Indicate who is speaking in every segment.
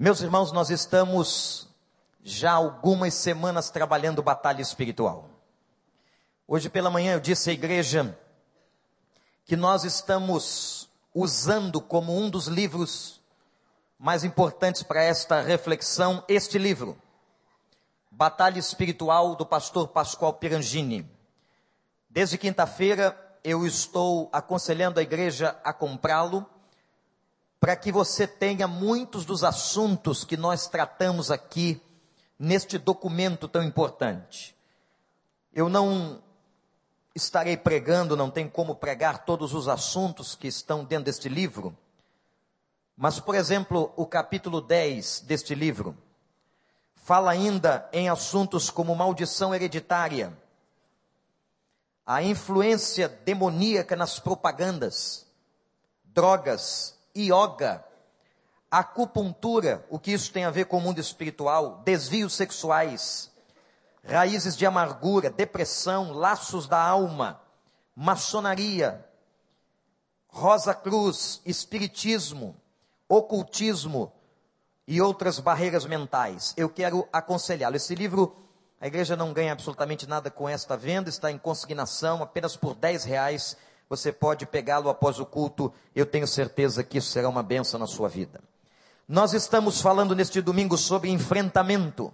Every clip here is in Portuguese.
Speaker 1: Meus irmãos, nós estamos já algumas semanas trabalhando batalha espiritual. Hoje pela manhã eu disse à igreja que nós estamos usando como um dos livros mais importantes para esta reflexão este livro, Batalha Espiritual do pastor Pascoal Pirangini. Desde quinta-feira eu estou aconselhando a igreja a comprá-lo para que você tenha muitos dos assuntos que nós tratamos aqui neste documento tão importante. Eu não estarei pregando, não tem como pregar todos os assuntos que estão dentro deste livro, mas, por exemplo, o capítulo 10 deste livro fala ainda em assuntos como maldição hereditária, a influência demoníaca nas propagandas, drogas, yoga, acupuntura, o que isso tem a ver com o mundo espiritual, desvios sexuais, raízes de amargura, depressão, laços da alma, maçonaria, Rosa Cruz, espiritismo, ocultismo e outras barreiras mentais. Eu quero aconselhá-lo. Esse livro, a igreja não ganha absolutamente nada com esta venda, está em consignação apenas por 10 reais você pode pegá-lo após o culto, eu tenho certeza que isso será uma benção na sua vida. Nós estamos falando neste domingo sobre enfrentamento.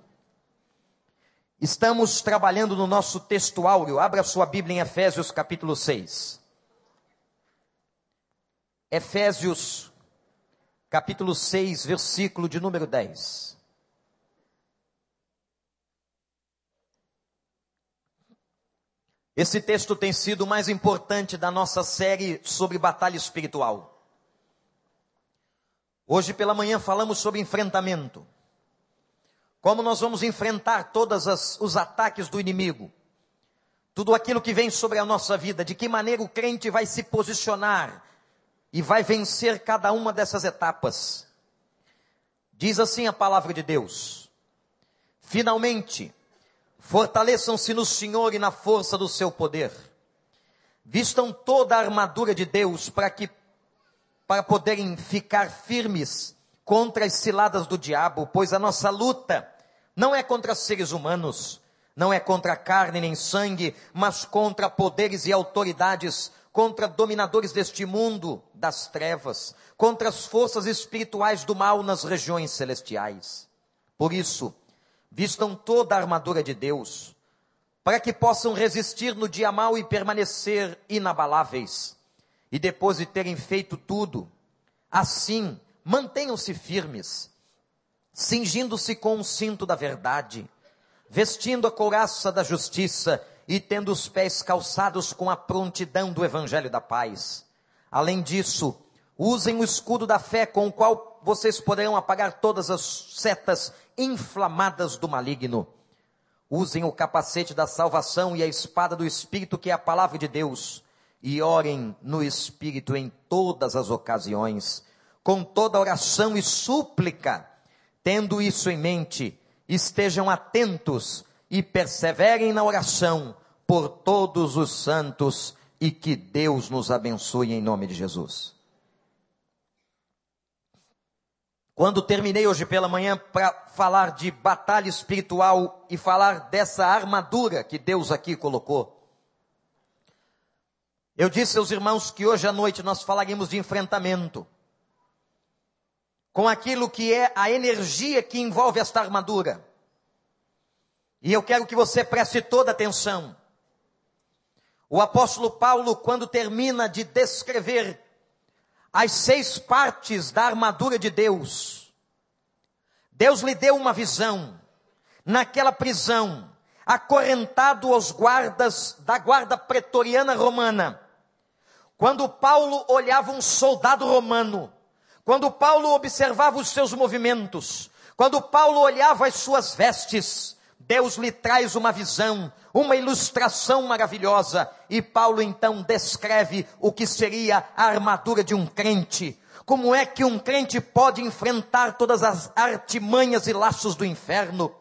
Speaker 1: Estamos trabalhando no nosso texto áureo. Abra sua Bíblia em Efésios capítulo 6. Efésios capítulo 6, versículo de número 10. Esse texto tem sido o mais importante da nossa série sobre batalha espiritual. Hoje pela manhã falamos sobre enfrentamento. Como nós vamos enfrentar todos os ataques do inimigo. Tudo aquilo que vem sobre a nossa vida, de que maneira o crente vai se posicionar e vai vencer cada uma dessas etapas. Diz assim a palavra de Deus: Finalmente, Fortaleçam-se no Senhor e na força do seu poder. Vistam toda a armadura de Deus para que para poderem ficar firmes contra as ciladas do diabo, pois a nossa luta não é contra seres humanos, não é contra carne nem sangue, mas contra poderes e autoridades, contra dominadores deste mundo das trevas, contra as forças espirituais do mal nas regiões celestiais. Por isso, vistam toda a armadura de Deus, para que possam resistir no dia mau e permanecer inabaláveis. E depois de terem feito tudo, assim, mantenham-se firmes, cingindo-se com o cinto da verdade, vestindo a couraça da justiça e tendo os pés calçados com a prontidão do evangelho da paz. Além disso, usem o escudo da fé com o qual vocês poderão apagar todas as setas inflamadas do maligno. Usem o capacete da salvação e a espada do Espírito, que é a palavra de Deus, e orem no Espírito em todas as ocasiões, com toda oração e súplica. Tendo isso em mente, estejam atentos e perseverem na oração por todos os santos e que Deus nos abençoe em nome de Jesus. Quando terminei hoje pela manhã para falar de batalha espiritual e falar dessa armadura que Deus aqui colocou, eu disse aos irmãos que hoje à noite nós falaremos de enfrentamento com aquilo que é a energia que envolve esta armadura. E eu quero que você preste toda atenção. O apóstolo Paulo, quando termina de descrever as seis partes da armadura de Deus. Deus lhe deu uma visão naquela prisão, acorrentado aos guardas da guarda pretoriana romana. Quando Paulo olhava um soldado romano, quando Paulo observava os seus movimentos, quando Paulo olhava as suas vestes, Deus lhe traz uma visão, uma ilustração maravilhosa, e Paulo então descreve o que seria a armadura de um crente. Como é que um crente pode enfrentar todas as artimanhas e laços do inferno?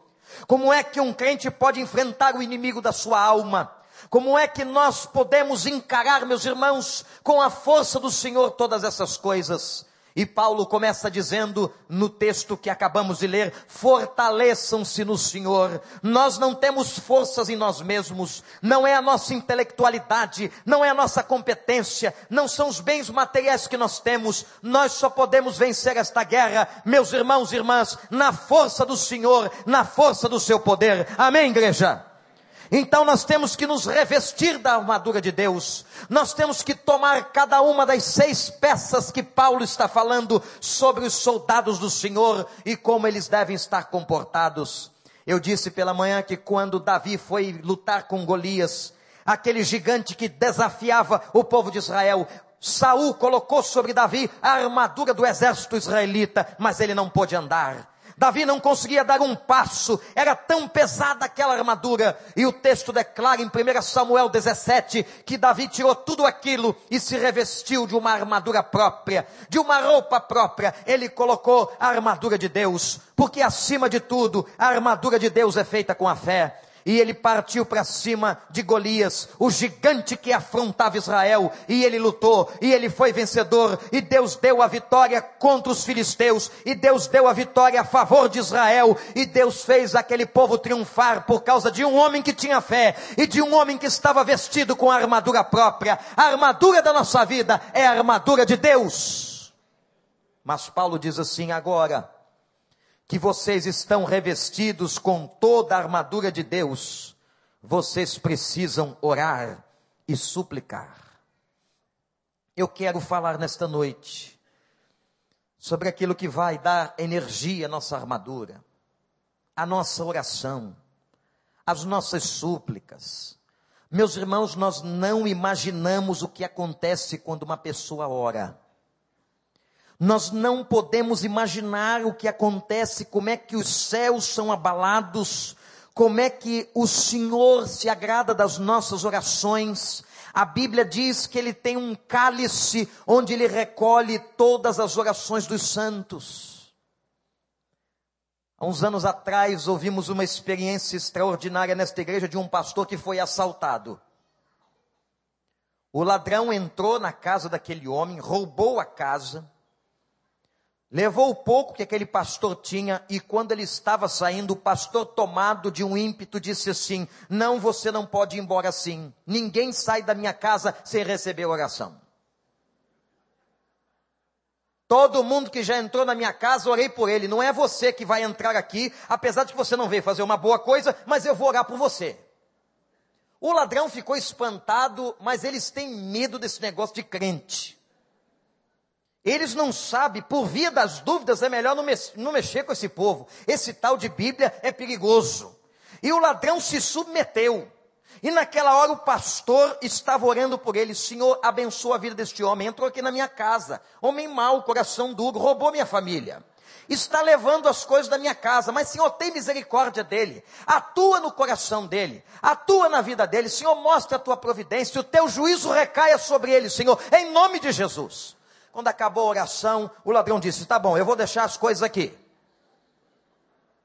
Speaker 1: Como é que um crente pode enfrentar o inimigo da sua alma? Como é que nós podemos encarar, meus irmãos, com a força do Senhor todas essas coisas? E Paulo começa dizendo no texto que acabamos de ler: fortaleçam-se no Senhor. Nós não temos forças em nós mesmos, não é a nossa intelectualidade, não é a nossa competência, não são os bens materiais que nós temos. Nós só podemos vencer esta guerra, meus irmãos e irmãs, na força do Senhor, na força do seu poder. Amém, igreja? Então nós temos que nos revestir da armadura de Deus. Nós temos que tomar cada uma das seis peças que Paulo está falando sobre os soldados do Senhor e como eles devem estar comportados. Eu disse pela manhã que quando Davi foi lutar com Golias, aquele gigante que desafiava o povo de Israel, Saul colocou sobre Davi a armadura do exército israelita, mas ele não pôde andar. Davi não conseguia dar um passo, era tão pesada aquela armadura. E o texto declara em 1 Samuel 17 que Davi tirou tudo aquilo e se revestiu de uma armadura própria, de uma roupa própria. Ele colocou a armadura de Deus, porque acima de tudo, a armadura de Deus é feita com a fé e ele partiu para cima de Golias, o gigante que afrontava Israel, e ele lutou, e ele foi vencedor, e Deus deu a vitória contra os filisteus, e Deus deu a vitória a favor de Israel, e Deus fez aquele povo triunfar por causa de um homem que tinha fé, e de um homem que estava vestido com a armadura própria. A armadura da nossa vida é a armadura de Deus. Mas Paulo diz assim agora, que vocês estão revestidos com toda a armadura de Deus, vocês precisam orar e suplicar. Eu quero falar nesta noite sobre aquilo que vai dar energia à nossa armadura, a nossa oração, as nossas súplicas. Meus irmãos, nós não imaginamos o que acontece quando uma pessoa ora. Nós não podemos imaginar o que acontece, como é que os céus são abalados, como é que o Senhor se agrada das nossas orações. A Bíblia diz que ele tem um cálice onde ele recolhe todas as orações dos santos. Há uns anos atrás ouvimos uma experiência extraordinária nesta igreja de um pastor que foi assaltado. O ladrão entrou na casa daquele homem, roubou a casa, Levou o pouco que aquele pastor tinha e quando ele estava saindo, o pastor tomado de um ímpeto disse assim: Não, você não pode ir embora assim. Ninguém sai da minha casa sem receber oração. Todo mundo que já entrou na minha casa, orei por ele. Não é você que vai entrar aqui, apesar de que você não veio fazer uma boa coisa, mas eu vou orar por você. O ladrão ficou espantado, mas eles têm medo desse negócio de crente. Eles não sabem, por via das dúvidas, é melhor não, não mexer com esse povo. Esse tal de Bíblia é perigoso. E o ladrão se submeteu. E naquela hora o pastor estava orando por ele, Senhor, abençoa a vida deste homem, entrou aqui na minha casa, homem mau, coração duro, roubou minha família. Está levando as coisas da minha casa, mas Senhor, tem misericórdia dele, atua no coração dele, atua na vida dele, Senhor, mostra a tua providência, o teu juízo recaia sobre ele, Senhor, em nome de Jesus. Quando acabou a oração, o ladrão disse: Tá bom, eu vou deixar as coisas aqui.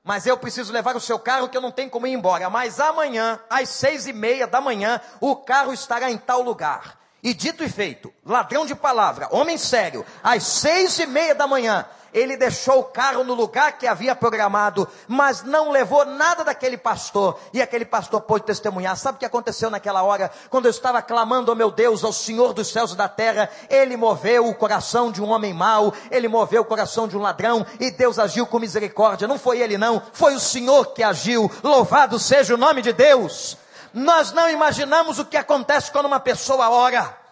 Speaker 1: Mas eu preciso levar o seu carro que eu não tenho como ir embora. Mas amanhã, às seis e meia da manhã, o carro estará em tal lugar. E dito e feito, ladrão de palavra, homem sério, às seis e meia da manhã, ele deixou o carro no lugar que havia programado, mas não levou nada daquele pastor, e aquele pastor pôde testemunhar. Sabe o que aconteceu naquela hora? Quando eu estava clamando, oh meu Deus, ao Senhor dos céus e da terra, ele moveu o coração de um homem mau, ele moveu o coração de um ladrão, e Deus agiu com misericórdia. Não foi ele não, foi o Senhor que agiu. Louvado seja o nome de Deus. Nós não imaginamos o que acontece quando uma pessoa ora.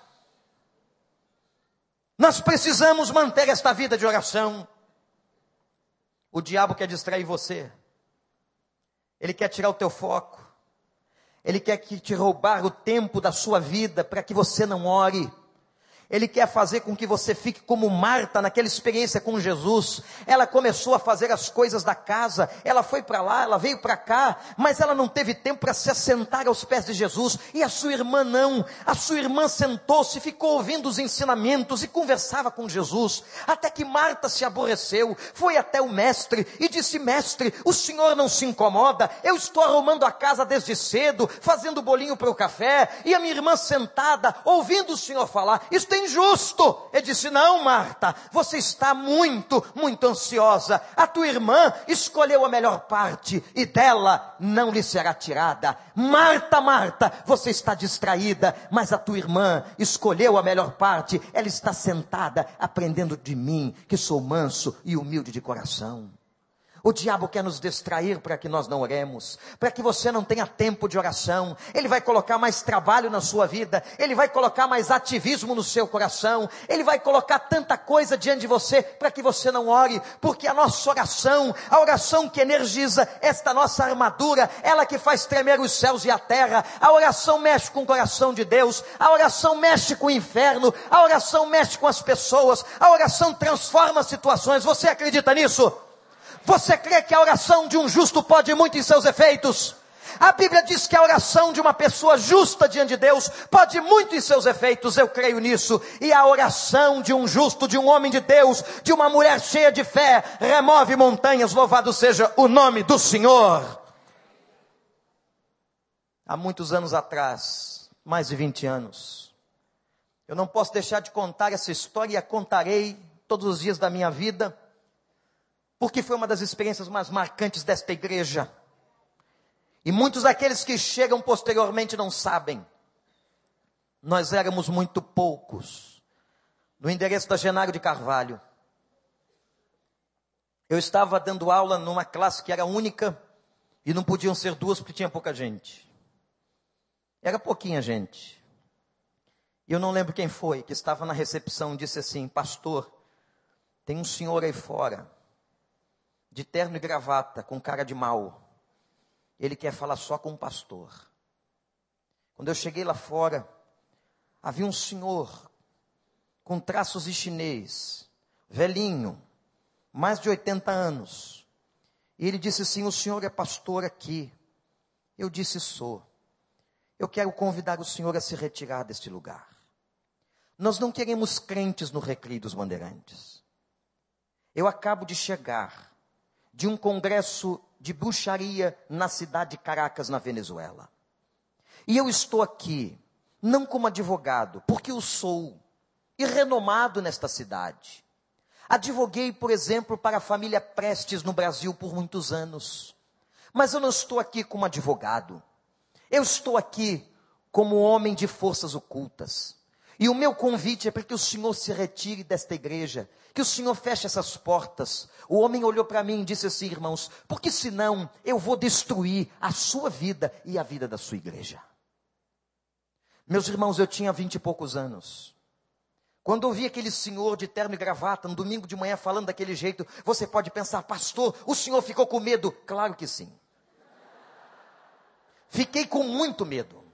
Speaker 1: Nós precisamos manter esta vida de oração. O diabo quer distrair você. Ele quer tirar o teu foco. Ele quer que te roubar o tempo da sua vida para que você não ore. Ele quer fazer com que você fique como Marta naquela experiência com Jesus. Ela começou a fazer as coisas da casa, ela foi para lá, ela veio para cá, mas ela não teve tempo para se assentar aos pés de Jesus. E a sua irmã não. A sua irmã sentou-se, ficou ouvindo os ensinamentos e conversava com Jesus. Até que Marta se aborreceu, foi até o mestre e disse: Mestre, o senhor não se incomoda? Eu estou arrumando a casa desde cedo, fazendo bolinho para o café, e a minha irmã sentada, ouvindo o senhor falar. Isso injusto. Ele disse: Não, Marta, você está muito, muito ansiosa. A tua irmã escolheu a melhor parte e dela não lhe será tirada. Marta, Marta, você está distraída, mas a tua irmã escolheu a melhor parte. Ela está sentada aprendendo de mim, que sou manso e humilde de coração. O diabo quer nos distrair para que nós não oremos, para que você não tenha tempo de oração. Ele vai colocar mais trabalho na sua vida, ele vai colocar mais ativismo no seu coração, ele vai colocar tanta coisa diante de você para que você não ore, porque a nossa oração, a oração que energiza esta nossa armadura, ela que faz tremer os céus e a terra, a oração mexe com o coração de Deus, a oração mexe com o inferno, a oração mexe com as pessoas, a oração transforma situações. Você acredita nisso? Você crê que a oração de um justo pode muito em seus efeitos? A Bíblia diz que a oração de uma pessoa justa diante de Deus pode muito em seus efeitos, eu creio nisso. E a oração de um justo, de um homem de Deus, de uma mulher cheia de fé, remove montanhas, louvado seja o nome do Senhor. Há muitos anos atrás, mais de 20 anos, eu não posso deixar de contar essa história e a contarei todos os dias da minha vida porque foi uma das experiências mais marcantes desta igreja. E muitos daqueles que chegam posteriormente não sabem. Nós éramos muito poucos. No endereço da Genário de Carvalho. Eu estava dando aula numa classe que era única e não podiam ser duas porque tinha pouca gente. Era pouquinha gente. E eu não lembro quem foi que estava na recepção e disse assim: Pastor, tem um senhor aí fora de terno e gravata, com cara de mal. Ele quer falar só com o pastor. Quando eu cheguei lá fora, havia um senhor com traços de chinês, velhinho, mais de 80 anos. E ele disse assim: O senhor é pastor aqui. Eu disse: Sou. Eu quero convidar o senhor a se retirar deste lugar. Nós não queremos crentes no recreio dos bandeirantes. Eu acabo de chegar de um congresso de bruxaria na cidade de Caracas, na Venezuela. E eu estou aqui, não como advogado, porque eu sou, e renomado nesta cidade. Advoguei, por exemplo, para a família Prestes no Brasil por muitos anos. Mas eu não estou aqui como advogado. Eu estou aqui como homem de forças ocultas. E o meu convite é para que o Senhor se retire desta igreja, que o Senhor feche essas portas. O homem olhou para mim e disse assim, irmãos, porque senão eu vou destruir a sua vida e a vida da sua igreja. Meus irmãos, eu tinha vinte e poucos anos. Quando ouvi aquele senhor de terno e gravata, no domingo de manhã, falando daquele jeito, você pode pensar, pastor, o senhor ficou com medo? Claro que sim. Fiquei com muito medo.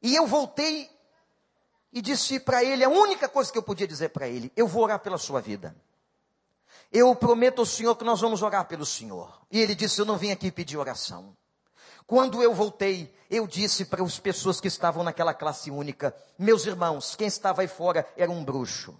Speaker 1: E eu voltei e disse para ele a única coisa que eu podia dizer para ele: eu vou orar pela sua vida. Eu prometo ao Senhor que nós vamos orar pelo Senhor. E ele disse: Eu não vim aqui pedir oração. Quando eu voltei, eu disse para as pessoas que estavam naquela classe única: Meus irmãos, quem estava aí fora era um bruxo.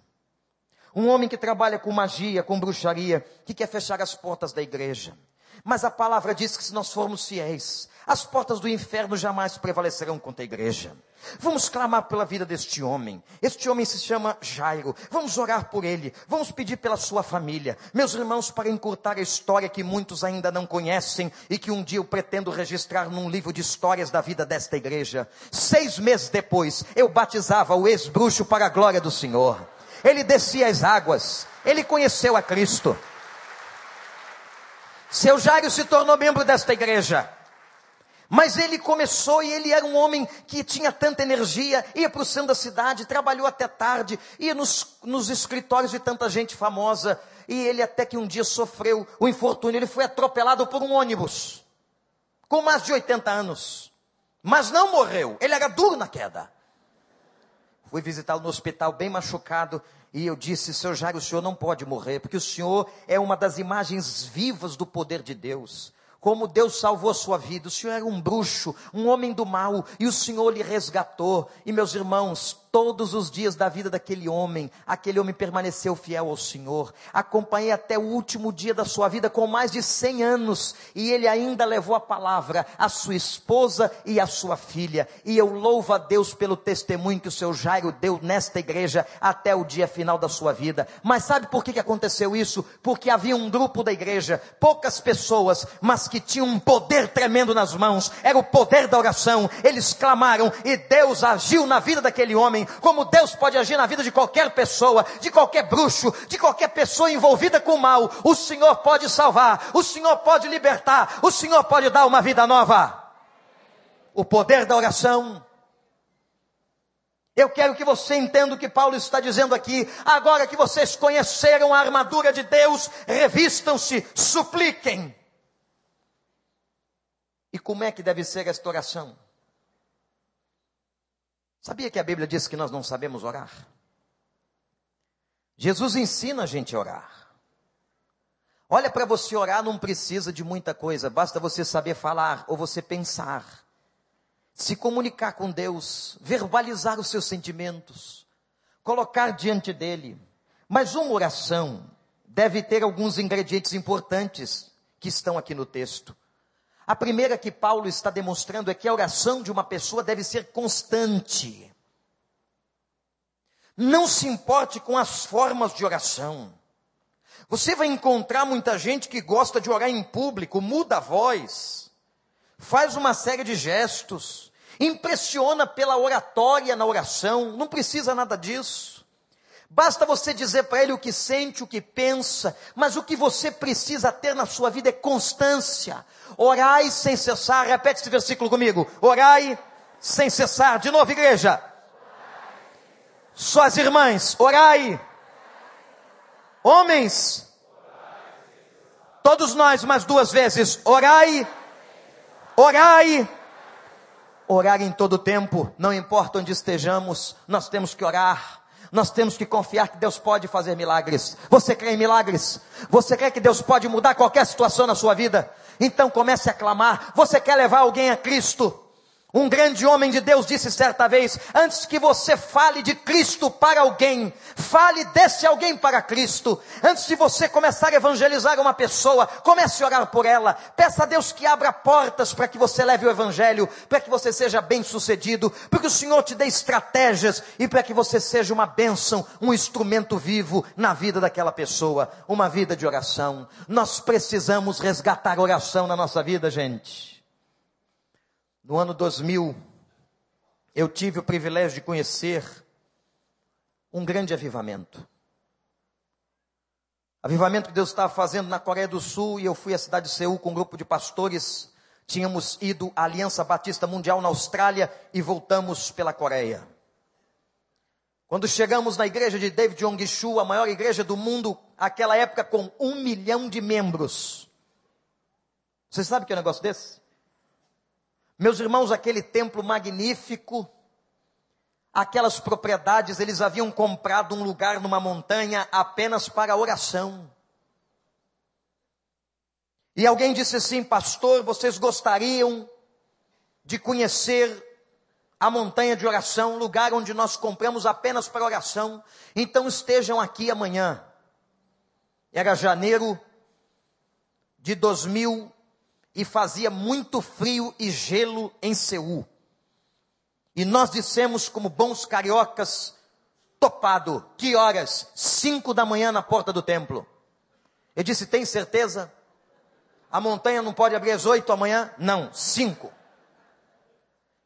Speaker 1: Um homem que trabalha com magia, com bruxaria, que quer fechar as portas da igreja. Mas a palavra diz que se nós formos fiéis, as portas do inferno jamais prevalecerão contra a igreja. Vamos clamar pela vida deste homem. Este homem se chama Jairo. Vamos orar por ele. Vamos pedir pela sua família. Meus irmãos, para encurtar a história que muitos ainda não conhecem e que um dia eu pretendo registrar num livro de histórias da vida desta igreja. Seis meses depois, eu batizava o ex-bruxo para a glória do Senhor. Ele descia as águas. Ele conheceu a Cristo. Seu Jairo se tornou membro desta igreja. Mas ele começou e ele era um homem que tinha tanta energia, ia para o centro da cidade, trabalhou até tarde, ia nos, nos escritórios de tanta gente famosa. E ele até que um dia sofreu o infortúnio, ele foi atropelado por um ônibus, com mais de 80 anos. Mas não morreu, ele era duro na queda. Fui visitá-lo no hospital bem machucado e eu disse, seu Jairo, o senhor não pode morrer, porque o senhor é uma das imagens vivas do poder de Deus como Deus salvou a sua vida. O Senhor era um bruxo, um homem do mal, e o Senhor lhe resgatou. E meus irmãos, todos os dias da vida daquele homem. Aquele homem permaneceu fiel ao Senhor. Acompanhei até o último dia da sua vida com mais de 100 anos e ele ainda levou a palavra à sua esposa e à sua filha. E eu louvo a Deus pelo testemunho que o seu Jairo deu nesta igreja até o dia final da sua vida. Mas sabe por que, aconteceu isso? Porque havia um grupo da igreja, poucas pessoas, mas que tinham um poder tremendo nas mãos. Era o poder da oração. Eles clamaram e Deus agiu na vida daquele homem, como Deus pode agir na vida de qualquer pessoa, de qualquer bruxo, de qualquer pessoa envolvida com o mal. O Senhor pode salvar, o Senhor pode libertar, o Senhor pode dar uma vida nova. O poder da oração. Eu quero que você entenda o que Paulo está dizendo aqui. Agora que vocês conheceram a armadura de Deus, revistam-se, supliquem. E como é que deve ser esta oração? Sabia que a Bíblia diz que nós não sabemos orar? Jesus ensina a gente a orar. Olha, para você orar não precisa de muita coisa, basta você saber falar ou você pensar, se comunicar com Deus, verbalizar os seus sentimentos, colocar diante dele. Mas uma oração deve ter alguns ingredientes importantes que estão aqui no texto. A primeira que Paulo está demonstrando é que a oração de uma pessoa deve ser constante. Não se importe com as formas de oração. Você vai encontrar muita gente que gosta de orar em público, muda a voz, faz uma série de gestos, impressiona pela oratória na oração, não precisa nada disso. Basta você dizer para ele o que sente, o que pensa, mas o que você precisa ter na sua vida é constância. Orai sem cessar, repete esse versículo comigo. Orai sem cessar. De novo, igreja. Suas irmãs, orai. Homens, todos nós mais duas vezes, orai, orai, orar em todo tempo, não importa onde estejamos, nós temos que orar. Nós temos que confiar que Deus pode fazer milagres. Você crê em milagres? Você crê que Deus pode mudar qualquer situação na sua vida? Então comece a clamar. Você quer levar alguém a Cristo? Um grande homem de Deus disse certa vez: antes que você fale de Cristo para alguém, fale desse alguém para Cristo. Antes de você começar a evangelizar uma pessoa, comece a orar por ela. Peça a Deus que abra portas para que você leve o Evangelho, para que você seja bem sucedido, para que o Senhor te dê estratégias e para que você seja uma bênção, um instrumento vivo na vida daquela pessoa. Uma vida de oração. Nós precisamos resgatar oração na nossa vida, gente. No ano 2000, eu tive o privilégio de conhecer um grande avivamento. Avivamento que Deus estava fazendo na Coreia do Sul e eu fui à cidade de Seul com um grupo de pastores. Tínhamos ido à Aliança Batista Mundial na Austrália e voltamos pela Coreia. Quando chegamos na igreja de David Yong-Shu, a maior igreja do mundo, aquela época com um milhão de membros. Você sabe que é um negócio desse? Meus irmãos, aquele templo magnífico, aquelas propriedades, eles haviam comprado um lugar numa montanha apenas para oração. E alguém disse assim, pastor, vocês gostariam de conhecer a montanha de oração, lugar onde nós compramos apenas para oração, então estejam aqui amanhã. Era janeiro de 2000 e fazia muito frio e gelo em Seul. E nós dissemos, como bons cariocas, topado, que horas? Cinco da manhã na porta do templo. Eu disse, tem certeza? A montanha não pode abrir às oito amanhã? Não, cinco.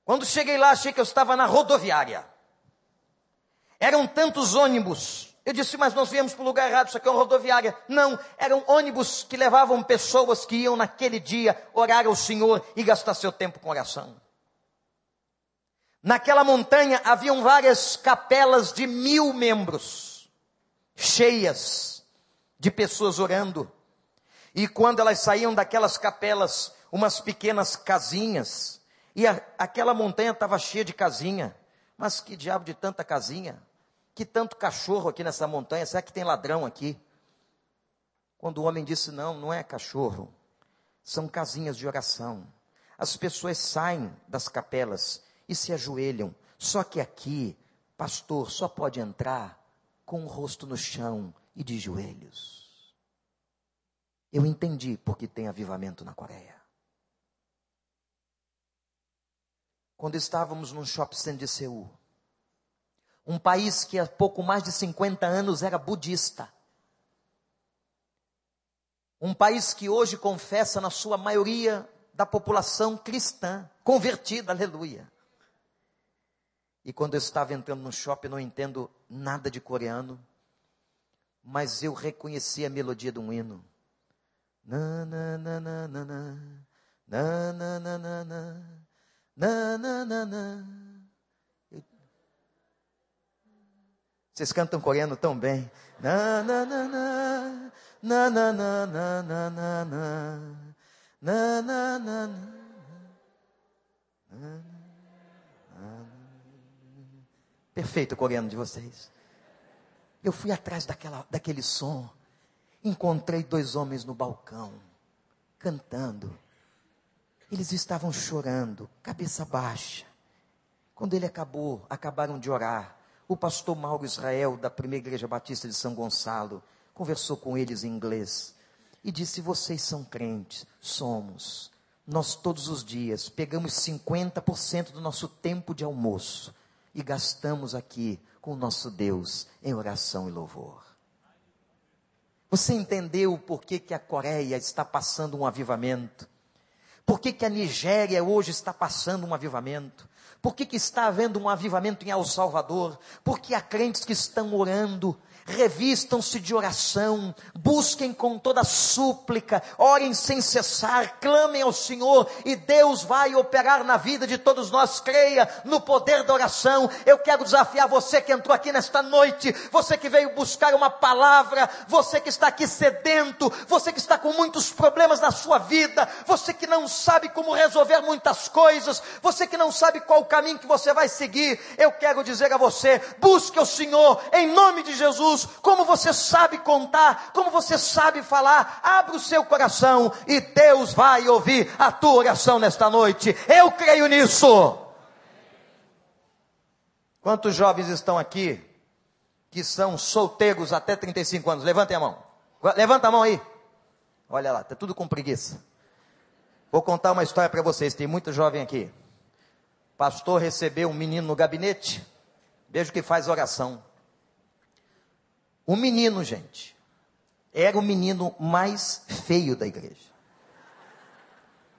Speaker 1: Quando cheguei lá, achei que eu estava na rodoviária. Eram tantos ônibus eu disse, mas nós viemos para o lugar errado, isso aqui é uma rodoviária. Não, eram ônibus que levavam pessoas que iam naquele dia orar ao Senhor e gastar seu tempo com oração. Naquela montanha haviam várias capelas de mil membros, cheias de pessoas orando. E quando elas saíam daquelas capelas, umas pequenas casinhas, e a, aquela montanha estava cheia de casinha. Mas que diabo de tanta casinha? Que tanto cachorro aqui nessa montanha? Será que tem ladrão aqui? Quando o homem disse: Não, não é cachorro, são casinhas de oração. As pessoas saem das capelas e se ajoelham. Só que aqui pastor só pode entrar com o rosto no chão e de joelhos. Eu entendi porque tem avivamento na Coreia. Quando estávamos num shopping center de Seul, um país que há pouco mais de 50 anos era budista. Um país que hoje confessa na sua maioria da população cristã, convertida, aleluia. E quando eu estava entrando no shopping, não entendo nada de coreano, mas eu reconheci a melodia de um hino. Na, na, na, na, na, na, na, na, na, na, na, na, na, na. Vocês cantam coreano tão bem. Na, na, na, na, na, na, na, na, na, na, na, na, na, na. Perfeito o coreano de vocês. Eu fui atrás daquela, daquele som. Encontrei dois homens no balcão, cantando. Eles estavam chorando, cabeça baixa. Quando ele acabou, acabaram de orar. O pastor Mauro Israel, da primeira igreja batista de São Gonçalo, conversou com eles em inglês e disse: Vocês são crentes? Somos. Nós todos os dias pegamos 50% do nosso tempo de almoço e gastamos aqui com o nosso Deus em oração e louvor. Você entendeu por que, que a Coreia está passando um avivamento? Por que, que a Nigéria hoje está passando um avivamento? Por que, que está havendo um avivamento em El Salvador? Porque há crentes que estão orando, revistam-se de oração, busquem com toda súplica, orem sem cessar, clamem ao Senhor e Deus vai operar na vida de todos nós. Creia no poder da oração. Eu quero desafiar você que entrou aqui nesta noite, você que veio buscar uma palavra, você que está aqui sedento, você que está com muitos problemas na sua vida, você que não sabe como resolver muitas coisas, você que não sabe qual o caminho que você vai seguir. Eu quero dizer a você: busque o Senhor em nome de Jesus Jesus, como você sabe contar, como você sabe falar, abre o seu coração e Deus vai ouvir a tua oração nesta noite. Eu creio nisso. Quantos jovens estão aqui que são solteiros até 35 anos? Levantem a mão. Levanta a mão aí. Olha lá, está tudo com preguiça. Vou contar uma história para vocês. Tem muito jovem aqui. Pastor recebeu um menino no gabinete. Veja o que faz oração. O menino, gente, era o menino mais feio da igreja.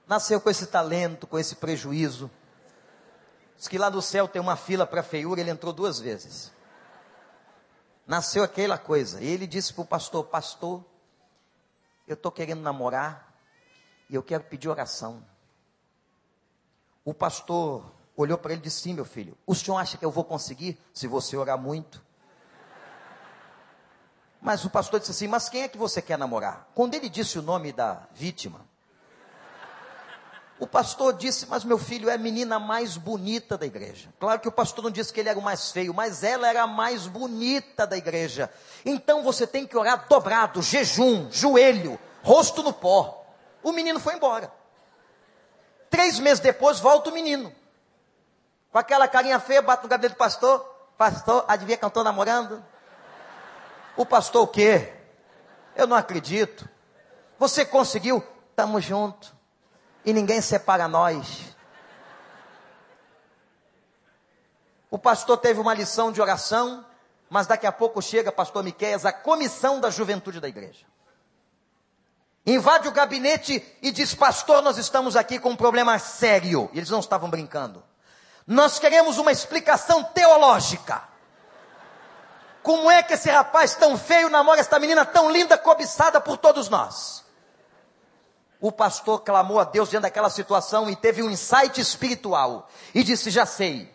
Speaker 1: Nasceu com esse talento, com esse prejuízo. Diz que lá do céu tem uma fila para feiura, ele entrou duas vezes. Nasceu aquela coisa. E ele disse para o pastor: Pastor, eu estou querendo namorar e eu quero pedir oração. O pastor olhou para ele e disse: Sim, meu filho, o senhor acha que eu vou conseguir se você orar muito? Mas o pastor disse assim: Mas quem é que você quer namorar? Quando ele disse o nome da vítima, o pastor disse: Mas meu filho é a menina mais bonita da igreja. Claro que o pastor não disse que ele era o mais feio, mas ela era a mais bonita da igreja. Então você tem que orar dobrado, jejum, joelho, rosto no pó. O menino foi embora. Três meses depois, volta o menino. Com aquela carinha feia, bate no gabinete do pastor. Pastor, adivinha que eu estou namorando? O pastor o quê? Eu não acredito. Você conseguiu? Tamo junto. E ninguém separa nós. O pastor teve uma lição de oração, mas daqui a pouco chega, pastor Miqueias, a comissão da juventude da igreja. Invade o gabinete e diz: Pastor, nós estamos aqui com um problema sério. E eles não estavam brincando. Nós queremos uma explicação teológica. Como é que esse rapaz tão feio namora esta menina tão linda, cobiçada por todos nós? O pastor clamou a Deus diante daquela situação e teve um insight espiritual e disse: Já sei.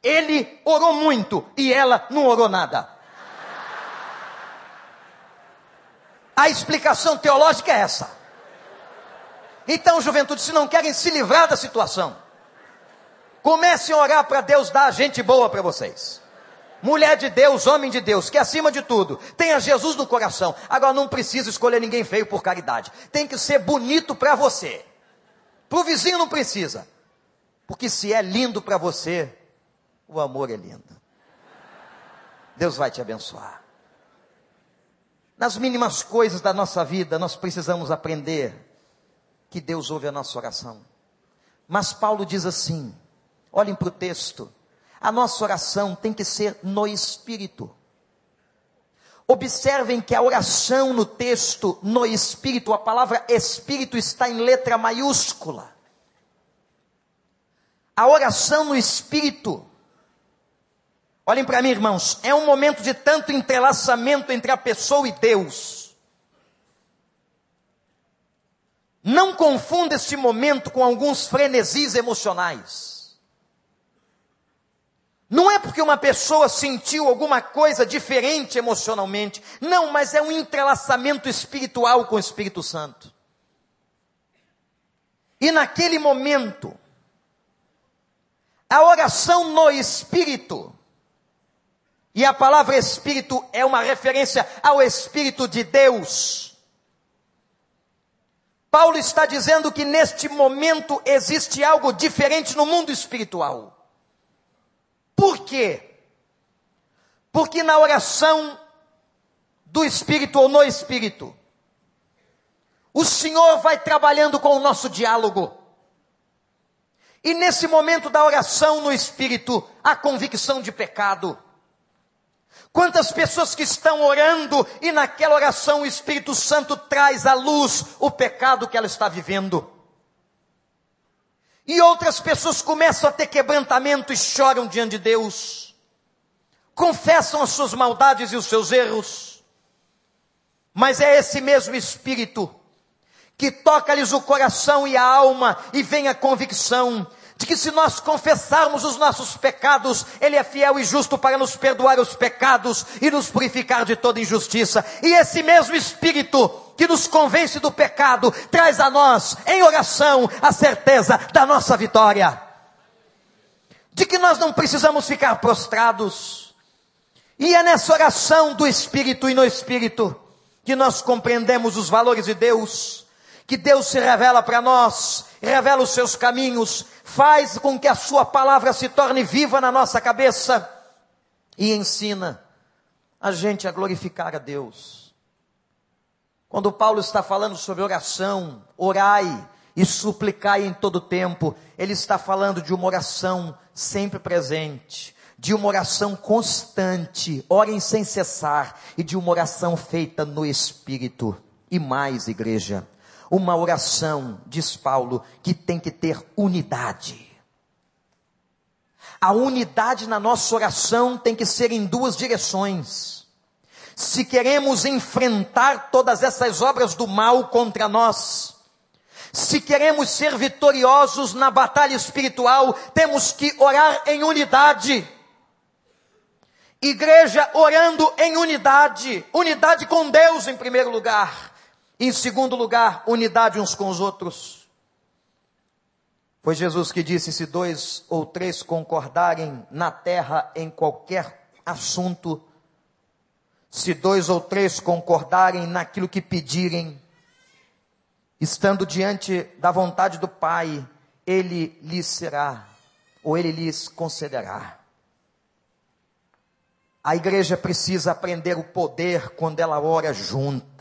Speaker 1: Ele orou muito e ela não orou nada. A explicação teológica é essa. Então, juventude, se não querem se livrar da situação, comecem a orar para Deus dar gente boa para vocês mulher de Deus, homem de Deus, que acima de tudo tenha Jesus no coração. Agora não precisa escolher ninguém feio por caridade. Tem que ser bonito para você. Para o vizinho não precisa. Porque se é lindo para você, o amor é lindo. Deus vai te abençoar. Nas mínimas coisas da nossa vida, nós precisamos aprender que Deus ouve a nossa oração. Mas Paulo diz assim: olhem para o texto, a nossa oração tem que ser no espírito. Observem que a oração no texto, no espírito, a palavra espírito está em letra maiúscula. A oração no espírito, olhem para mim, irmãos, é um momento de tanto entrelaçamento entre a pessoa e Deus. Não confunda este momento com alguns frenesis emocionais. Não é porque uma pessoa sentiu alguma coisa diferente emocionalmente. Não, mas é um entrelaçamento espiritual com o Espírito Santo. E naquele momento, a oração no Espírito, e a palavra Espírito é uma referência ao Espírito de Deus. Paulo está dizendo que neste momento existe algo diferente no mundo espiritual. Por quê? Porque na oração do Espírito ou no Espírito, o Senhor vai trabalhando com o nosso diálogo. E nesse momento da oração no Espírito, a convicção de pecado. Quantas pessoas que estão orando e naquela oração o Espírito Santo traz à luz o pecado que ela está vivendo. E outras pessoas começam a ter quebrantamento e choram diante de Deus. Confessam as suas maldades e os seus erros. Mas é esse mesmo Espírito que toca-lhes o coração e a alma e vem a convicção de que se nós confessarmos os nossos pecados, Ele é fiel e justo para nos perdoar os pecados e nos purificar de toda injustiça. E esse mesmo Espírito que nos convence do pecado, traz a nós, em oração, a certeza da nossa vitória. De que nós não precisamos ficar prostrados. E é nessa oração do Espírito e no Espírito que nós compreendemos os valores de Deus, que Deus se revela para nós, revela os seus caminhos, faz com que a sua palavra se torne viva na nossa cabeça e ensina a gente a glorificar a Deus. Quando Paulo está falando sobre oração, orai e suplicai em todo tempo, ele está falando de uma oração sempre presente, de uma oração constante, orem sem cessar, e de uma oração feita no Espírito. E mais, igreja, uma oração, diz Paulo, que tem que ter unidade. A unidade na nossa oração tem que ser em duas direções se queremos enfrentar todas essas obras do mal contra nós, se queremos ser vitoriosos na batalha espiritual, temos que orar em unidade. Igreja orando em unidade, unidade com Deus em primeiro lugar, em segundo lugar, unidade uns com os outros. Foi Jesus que disse: se dois ou três concordarem na terra em qualquer assunto, se dois ou três concordarem naquilo que pedirem, estando diante da vontade do Pai, ele lhes será, ou ele lhes concederá. A igreja precisa aprender o poder quando ela ora junta.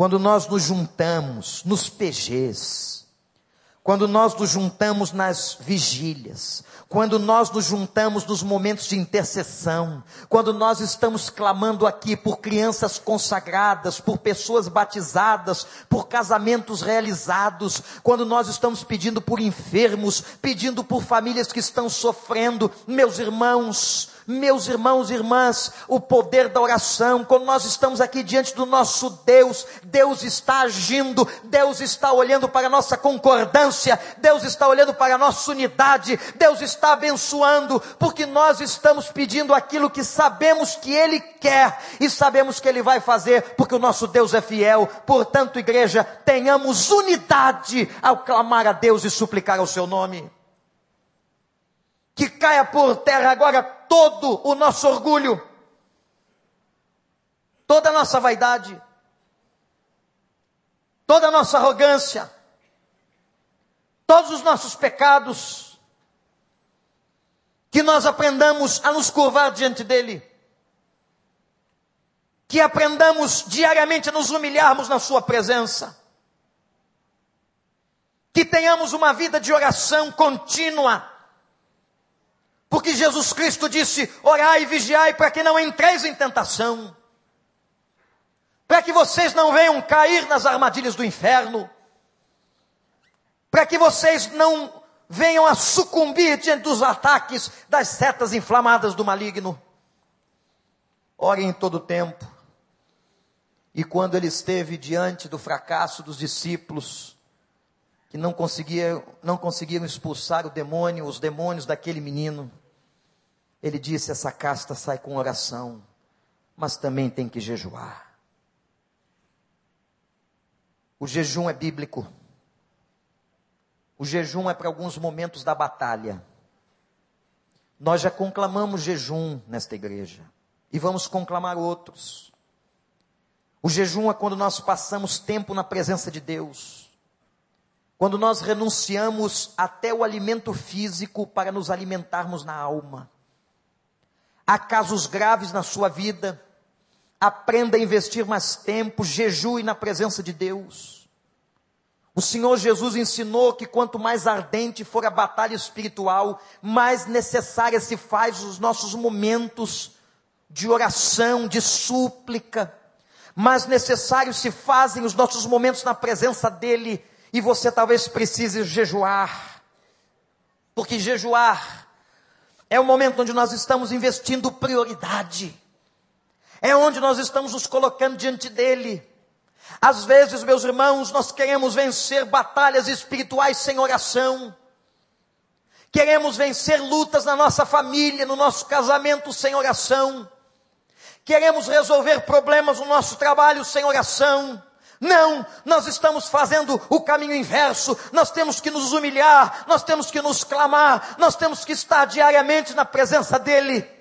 Speaker 1: Quando nós nos juntamos nos PGs, quando nós nos juntamos nas vigílias, quando nós nos juntamos nos momentos de intercessão, quando nós estamos clamando aqui por crianças consagradas, por pessoas batizadas, por casamentos realizados, quando nós estamos pedindo por enfermos, pedindo por famílias que estão sofrendo, meus irmãos, meus irmãos e irmãs, o poder da oração, quando nós estamos aqui diante do nosso Deus, Deus está agindo, Deus está olhando para a nossa concordância, Deus está olhando para a nossa unidade, Deus está abençoando, porque nós estamos pedindo aquilo que sabemos que Ele quer e sabemos que Ele vai fazer, porque o nosso Deus é fiel. Portanto, igreja, tenhamos unidade ao clamar a Deus e suplicar ao Seu nome que caia por terra agora todo o nosso orgulho, toda a nossa vaidade, toda a nossa arrogância, todos os nossos pecados, Que nós aprendamos a nos curvar diante dEle. Que aprendamos diariamente a nos humilharmos na Sua presença. Que tenhamos uma vida de oração contínua. Porque Jesus Cristo disse: orai e vigiai para que não entreis em tentação. Para que vocês não venham cair nas armadilhas do inferno para que vocês não venham a sucumbir diante dos ataques das setas inflamadas do maligno. Orem em todo o tempo. E quando ele esteve diante do fracasso dos discípulos, que não conseguiam, não conseguiam expulsar o demônio, os demônios daquele menino, ele disse: essa casta sai com oração, mas também tem que jejuar. O jejum é bíblico. O jejum é para alguns momentos da batalha. Nós já conclamamos jejum nesta igreja e vamos conclamar outros. O jejum é quando nós passamos tempo na presença de Deus. Quando nós renunciamos até o alimento físico para nos alimentarmos na alma. Há casos graves na sua vida. Aprenda a investir mais tempo, jejue na presença de Deus. O Senhor Jesus ensinou que quanto mais ardente for a batalha espiritual, mais necessária se faz os nossos momentos de oração, de súplica, mais necessários se fazem os nossos momentos na presença dEle, e você talvez precise jejuar, porque jejuar é o momento onde nós estamos investindo prioridade, é onde nós estamos nos colocando diante dEle, às vezes, meus irmãos, nós queremos vencer batalhas espirituais sem oração. Queremos vencer lutas na nossa família, no nosso casamento sem oração. Queremos resolver problemas no nosso trabalho sem oração. Não, nós estamos fazendo o caminho inverso. Nós temos que nos humilhar, nós temos que nos clamar, nós temos que estar diariamente na presença dEle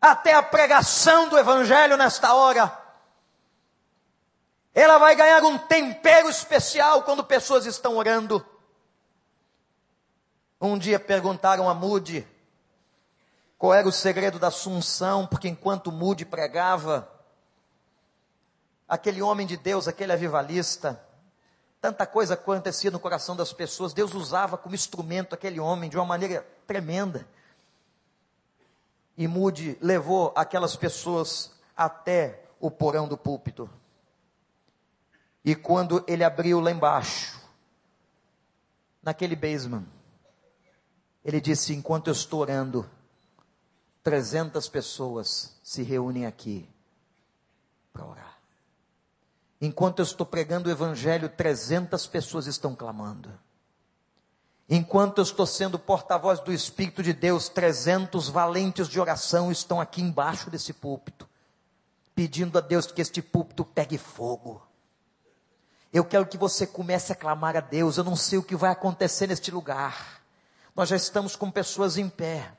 Speaker 1: até a pregação do Evangelho nesta hora. Ela vai ganhar um tempero especial quando pessoas estão orando. Um dia perguntaram a Mude qual era o segredo da assunção, porque enquanto Mude pregava, aquele homem de Deus, aquele avivalista, tanta coisa acontecia no coração das pessoas, Deus usava como instrumento aquele homem de uma maneira tremenda e Mude levou aquelas pessoas até o porão do púlpito. E quando ele abriu lá embaixo, naquele basement, ele disse: Enquanto eu estou orando, 300 pessoas se reúnem aqui para orar. Enquanto eu estou pregando o evangelho, 300 pessoas estão clamando. Enquanto eu estou sendo porta-voz do Espírito de Deus, 300 valentes de oração estão aqui embaixo desse púlpito, pedindo a Deus que este púlpito pegue fogo. Eu quero que você comece a clamar a Deus. Eu não sei o que vai acontecer neste lugar. Nós já estamos com pessoas em pé.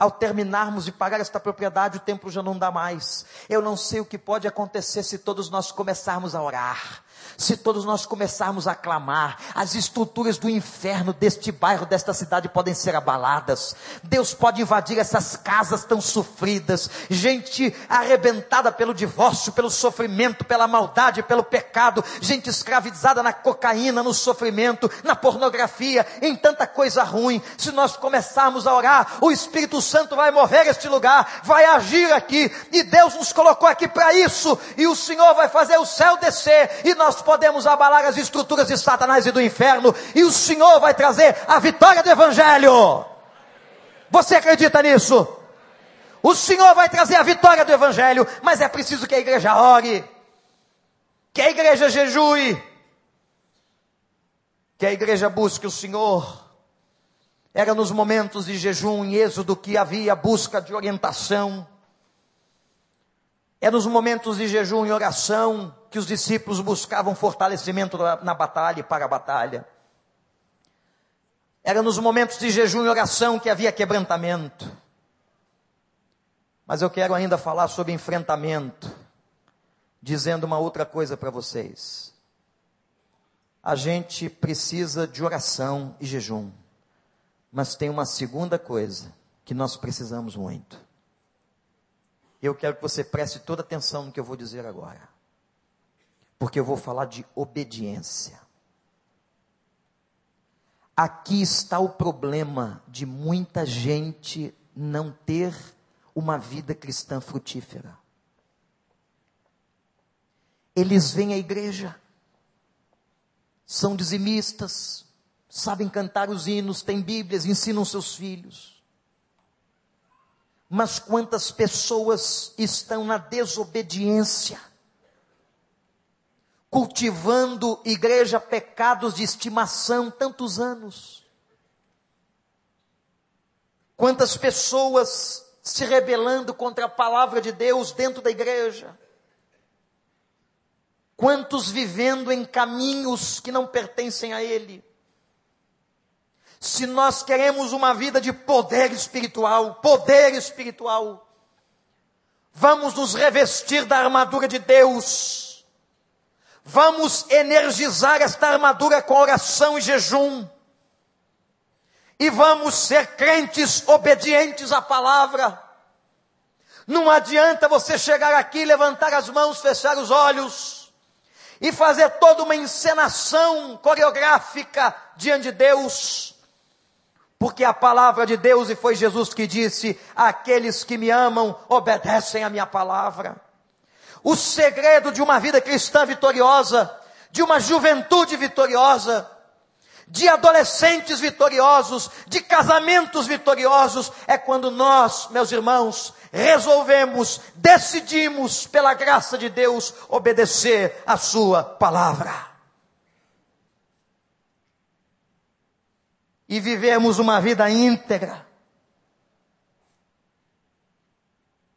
Speaker 1: Ao terminarmos de pagar esta propriedade, o templo já não dá mais. Eu não sei o que pode acontecer se todos nós começarmos a orar se todos nós começarmos a clamar, as estruturas do inferno deste bairro, desta cidade podem ser abaladas. Deus pode invadir essas casas tão sofridas, gente arrebentada pelo divórcio, pelo sofrimento, pela maldade, pelo pecado, gente escravizada na cocaína, no sofrimento, na pornografia, em tanta coisa ruim. Se nós começarmos a orar, o Espírito Santo vai mover este lugar, vai agir aqui, e Deus nos colocou aqui para isso, e o Senhor vai fazer o céu descer, e nós podemos abalar as estruturas de Satanás e do inferno, e o Senhor vai trazer a vitória do Evangelho. Você acredita nisso? O Senhor vai trazer a vitória do Evangelho, mas é preciso que a igreja ore, que a igreja jejue, que a igreja busque o Senhor. Era nos momentos de jejum em Êxodo que havia busca de orientação. É nos momentos de jejum e oração que os discípulos buscavam fortalecimento na batalha e para a batalha. Era nos momentos de jejum e oração que havia quebrantamento. Mas eu quero ainda falar sobre enfrentamento, dizendo uma outra coisa para vocês. A gente precisa de oração e jejum. Mas tem uma segunda coisa que nós precisamos muito. Eu quero que você preste toda atenção no que eu vou dizer agora. Porque eu vou falar de obediência. Aqui está o problema de muita gente não ter uma vida cristã frutífera. Eles vêm à igreja, são dizimistas, sabem cantar os hinos, têm Bíblias, ensinam seus filhos. Mas quantas pessoas estão na desobediência, cultivando igreja pecados de estimação tantos anos? Quantas pessoas se rebelando contra a palavra de Deus dentro da igreja? Quantos vivendo em caminhos que não pertencem a Ele? Se nós queremos uma vida de poder espiritual, poder espiritual, vamos nos revestir da armadura de Deus. Vamos energizar esta armadura com oração e jejum. E vamos ser crentes obedientes à palavra. Não adianta você chegar aqui, levantar as mãos, fechar os olhos e fazer toda uma encenação coreográfica diante de Deus porque a palavra de Deus, e foi Jesus que disse: aqueles que me amam obedecem a minha palavra. O segredo de uma vida cristã vitoriosa, de uma juventude vitoriosa, de adolescentes vitoriosos, de casamentos vitoriosos, é quando nós, meus irmãos, resolvemos, decidimos, pela graça de Deus, obedecer a Sua palavra. E vivemos uma vida íntegra.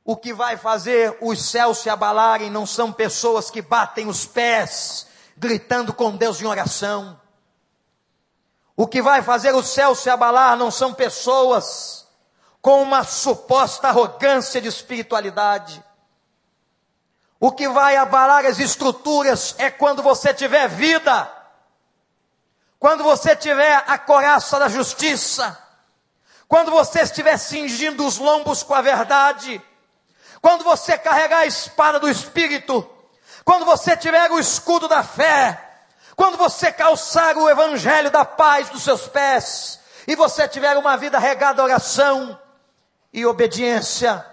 Speaker 1: O que vai fazer os céus se abalarem não são pessoas que batem os pés, gritando com Deus em oração. O que vai fazer o céu se abalar não são pessoas com uma suposta arrogância de espiritualidade. O que vai abalar as estruturas é quando você tiver vida quando você tiver a coraça da justiça, quando você estiver cingindo os lombos com a verdade, quando você carregar a espada do Espírito, quando você tiver o escudo da fé, quando você calçar o evangelho da paz dos seus pés, e você tiver uma vida regada a oração e obediência,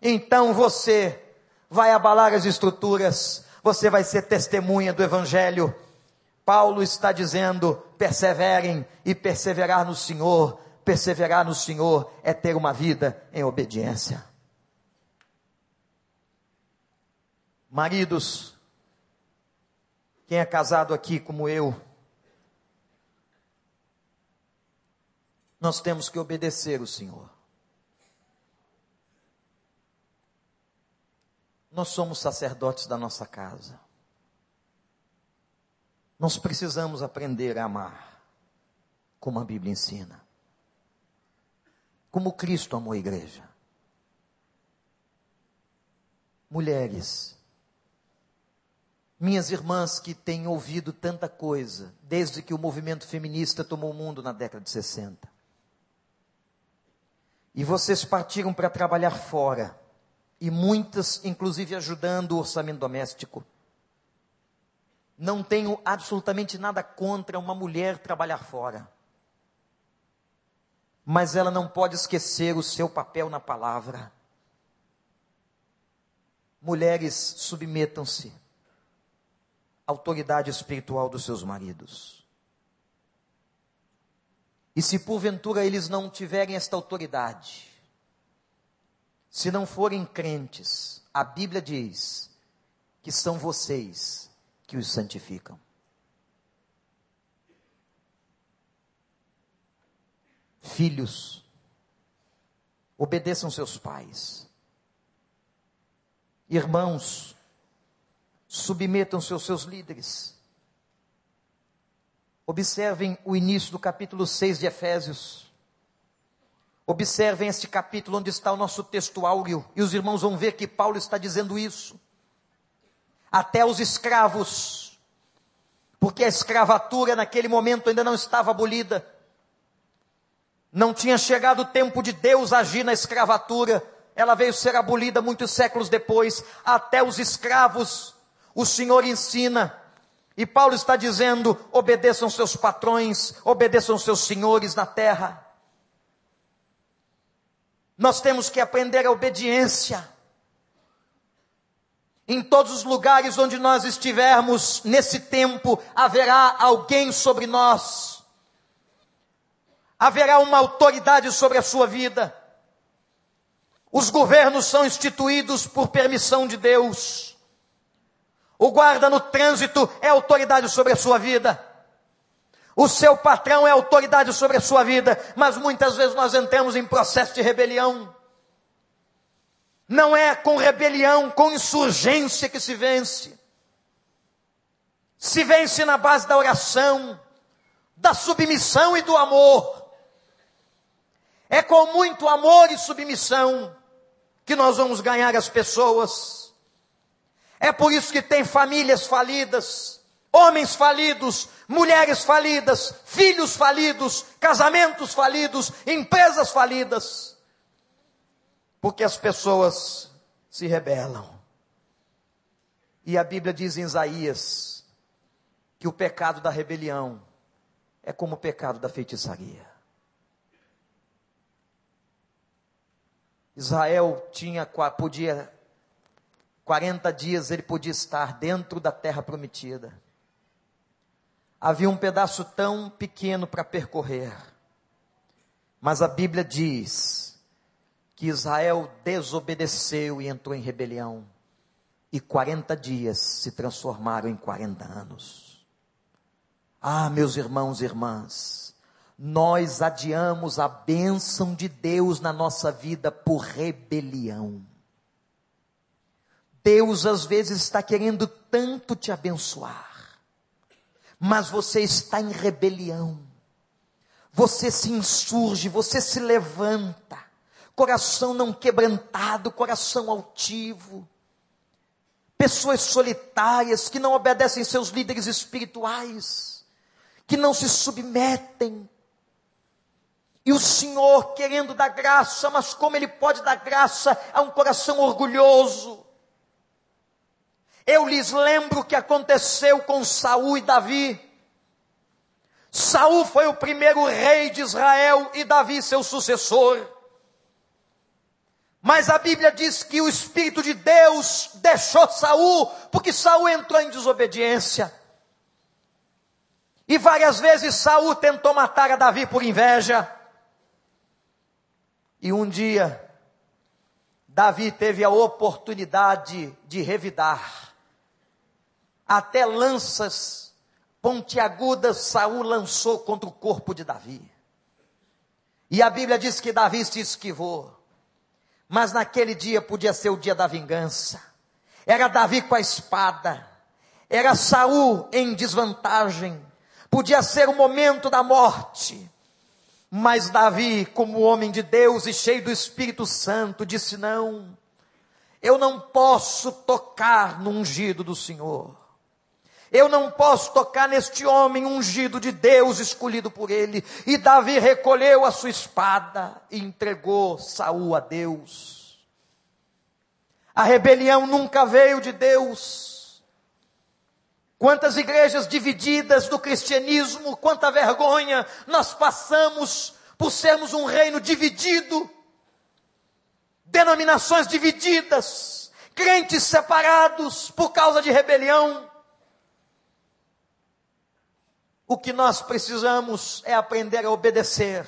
Speaker 1: então você vai abalar as estruturas, você vai ser testemunha do evangelho Paulo está dizendo: perseverem e perseverar no Senhor. Perseverar no Senhor é ter uma vida em obediência. Maridos, quem é casado aqui como eu, nós temos que obedecer o Senhor. Nós somos sacerdotes da nossa casa. Nós precisamos aprender a amar, como a Bíblia ensina. Como Cristo amou a igreja. Mulheres, minhas irmãs que têm ouvido tanta coisa, desde que o movimento feminista tomou o mundo na década de 60. E vocês partiram para trabalhar fora, e muitas, inclusive, ajudando o orçamento doméstico não tenho absolutamente nada contra uma mulher trabalhar fora. Mas ela não pode esquecer o seu papel na palavra. Mulheres, submetam-se à autoridade espiritual dos seus maridos. E se porventura eles não tiverem esta autoridade, se não forem crentes, a Bíblia diz que são vocês que os santificam. Filhos, obedeçam seus pais. Irmãos, submetam-se aos seus líderes. Observem o início do capítulo 6 de Efésios. Observem este capítulo onde está o nosso texto áureo, e os irmãos vão ver que Paulo está dizendo isso até os escravos, porque a escravatura naquele momento ainda não estava abolida. Não tinha chegado o tempo de Deus agir na escravatura. Ela veio ser abolida muitos séculos depois. Até os escravos, o Senhor ensina. E Paulo está dizendo: obedeçam seus patrões, obedeçam seus senhores na terra. Nós temos que aprender a obediência. Em todos os lugares onde nós estivermos nesse tempo, haverá alguém sobre nós haverá uma autoridade sobre a sua vida. Os governos são instituídos por permissão de Deus. O guarda no trânsito é autoridade sobre a sua vida. O seu patrão é autoridade sobre a sua vida, mas muitas vezes nós entramos em processo de rebelião. Não é com rebelião, com insurgência que se vence. Se vence na base da oração, da submissão e do amor. É com muito amor e submissão que nós vamos ganhar as pessoas. É por isso que tem famílias falidas, homens falidos, mulheres falidas, filhos falidos, casamentos falidos, empresas falidas. Porque as pessoas se rebelam. E a Bíblia diz em Isaías que o pecado da rebelião é como o pecado da feitiçaria. Israel tinha, podia, 40 dias ele podia estar dentro da terra prometida. Havia um pedaço tão pequeno para percorrer. Mas a Bíblia diz que Israel desobedeceu e entrou em rebelião. E 40 dias se transformaram em 40 anos. Ah, meus irmãos e irmãs, nós adiamos a bênção de Deus na nossa vida por rebelião. Deus às vezes está querendo tanto te abençoar, mas você está em rebelião. Você se insurge, você se levanta, coração não quebrantado, coração altivo. Pessoas solitárias que não obedecem seus líderes espirituais, que não se submetem, e o Senhor querendo dar graça, mas como Ele pode dar graça a um coração orgulhoso? Eu lhes lembro o que aconteceu com Saul e Davi. Saul foi o primeiro rei de Israel e Davi seu sucessor. Mas a Bíblia diz que o Espírito de Deus deixou Saul, porque Saul entrou em desobediência. E várias vezes Saul tentou matar a Davi por inveja. E um dia, Davi teve a oportunidade de revidar. Até lanças pontiagudas Saul lançou contra o corpo de Davi. E a Bíblia diz que Davi se esquivou. Mas naquele dia podia ser o dia da vingança. Era Davi com a espada. Era Saul em desvantagem. Podia ser o momento da morte. Mas Davi, como homem de Deus e cheio do Espírito Santo, disse: Não, eu não posso tocar no ungido do Senhor. Eu não posso tocar neste homem ungido de Deus, escolhido por ele. E Davi recolheu a sua espada e entregou Saul a Deus. A rebelião nunca veio de Deus. Quantas igrejas divididas do cristianismo, quanta vergonha nós passamos por sermos um reino dividido, denominações divididas, crentes separados por causa de rebelião. O que nós precisamos é aprender a obedecer.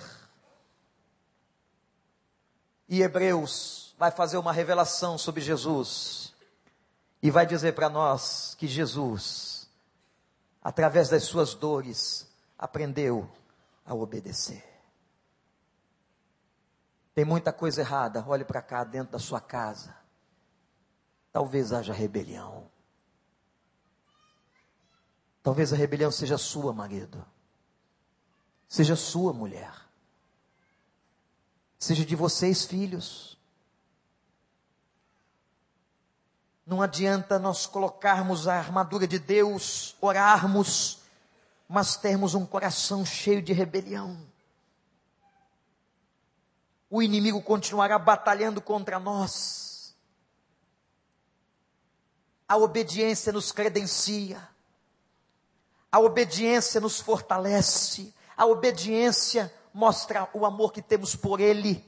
Speaker 1: E Hebreus vai fazer uma revelação sobre Jesus e vai dizer para nós que Jesus através das suas dores, aprendeu a obedecer. Tem muita coisa errada, olhe para cá dentro da sua casa. Talvez haja rebelião. Talvez a rebelião seja sua, marido. Seja sua, mulher. Seja de vocês, filhos. Não adianta nós colocarmos a armadura de Deus, orarmos, mas termos um coração cheio de rebelião. o inimigo continuará batalhando contra nós. A obediência nos credencia, a obediência nos fortalece, a obediência mostra o amor que temos por Ele.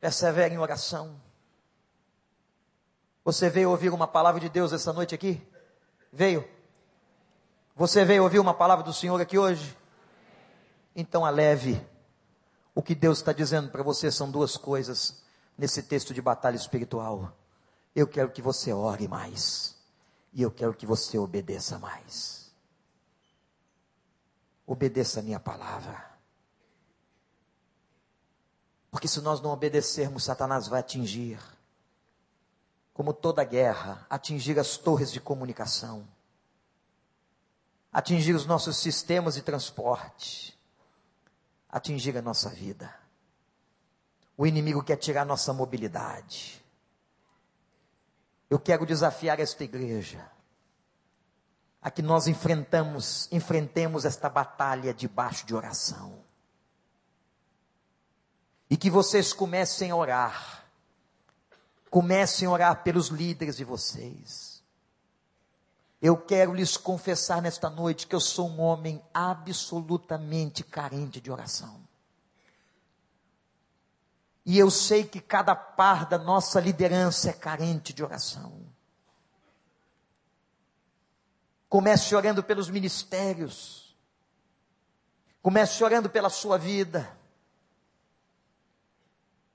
Speaker 1: Persevere em oração. Você veio ouvir uma palavra de Deus essa noite aqui? Veio? Você veio ouvir uma palavra do Senhor aqui hoje? Então a leve. O que Deus está dizendo para você são duas coisas nesse texto de batalha espiritual. Eu quero que você ore mais. E eu quero que você obedeça mais. Obedeça a minha palavra. Porque se nós não obedecermos, Satanás vai atingir, como toda guerra, atingir as torres de comunicação, atingir os nossos sistemas de transporte, atingir a nossa vida. O inimigo quer tirar nossa mobilidade. Eu quero desafiar esta igreja a que nós enfrentamos, enfrentemos esta batalha debaixo de oração. E que vocês comecem a orar. Comecem a orar pelos líderes de vocês. Eu quero lhes confessar nesta noite que eu sou um homem absolutamente carente de oração. E eu sei que cada par da nossa liderança é carente de oração. Comece orando pelos ministérios. Comece orando pela sua vida.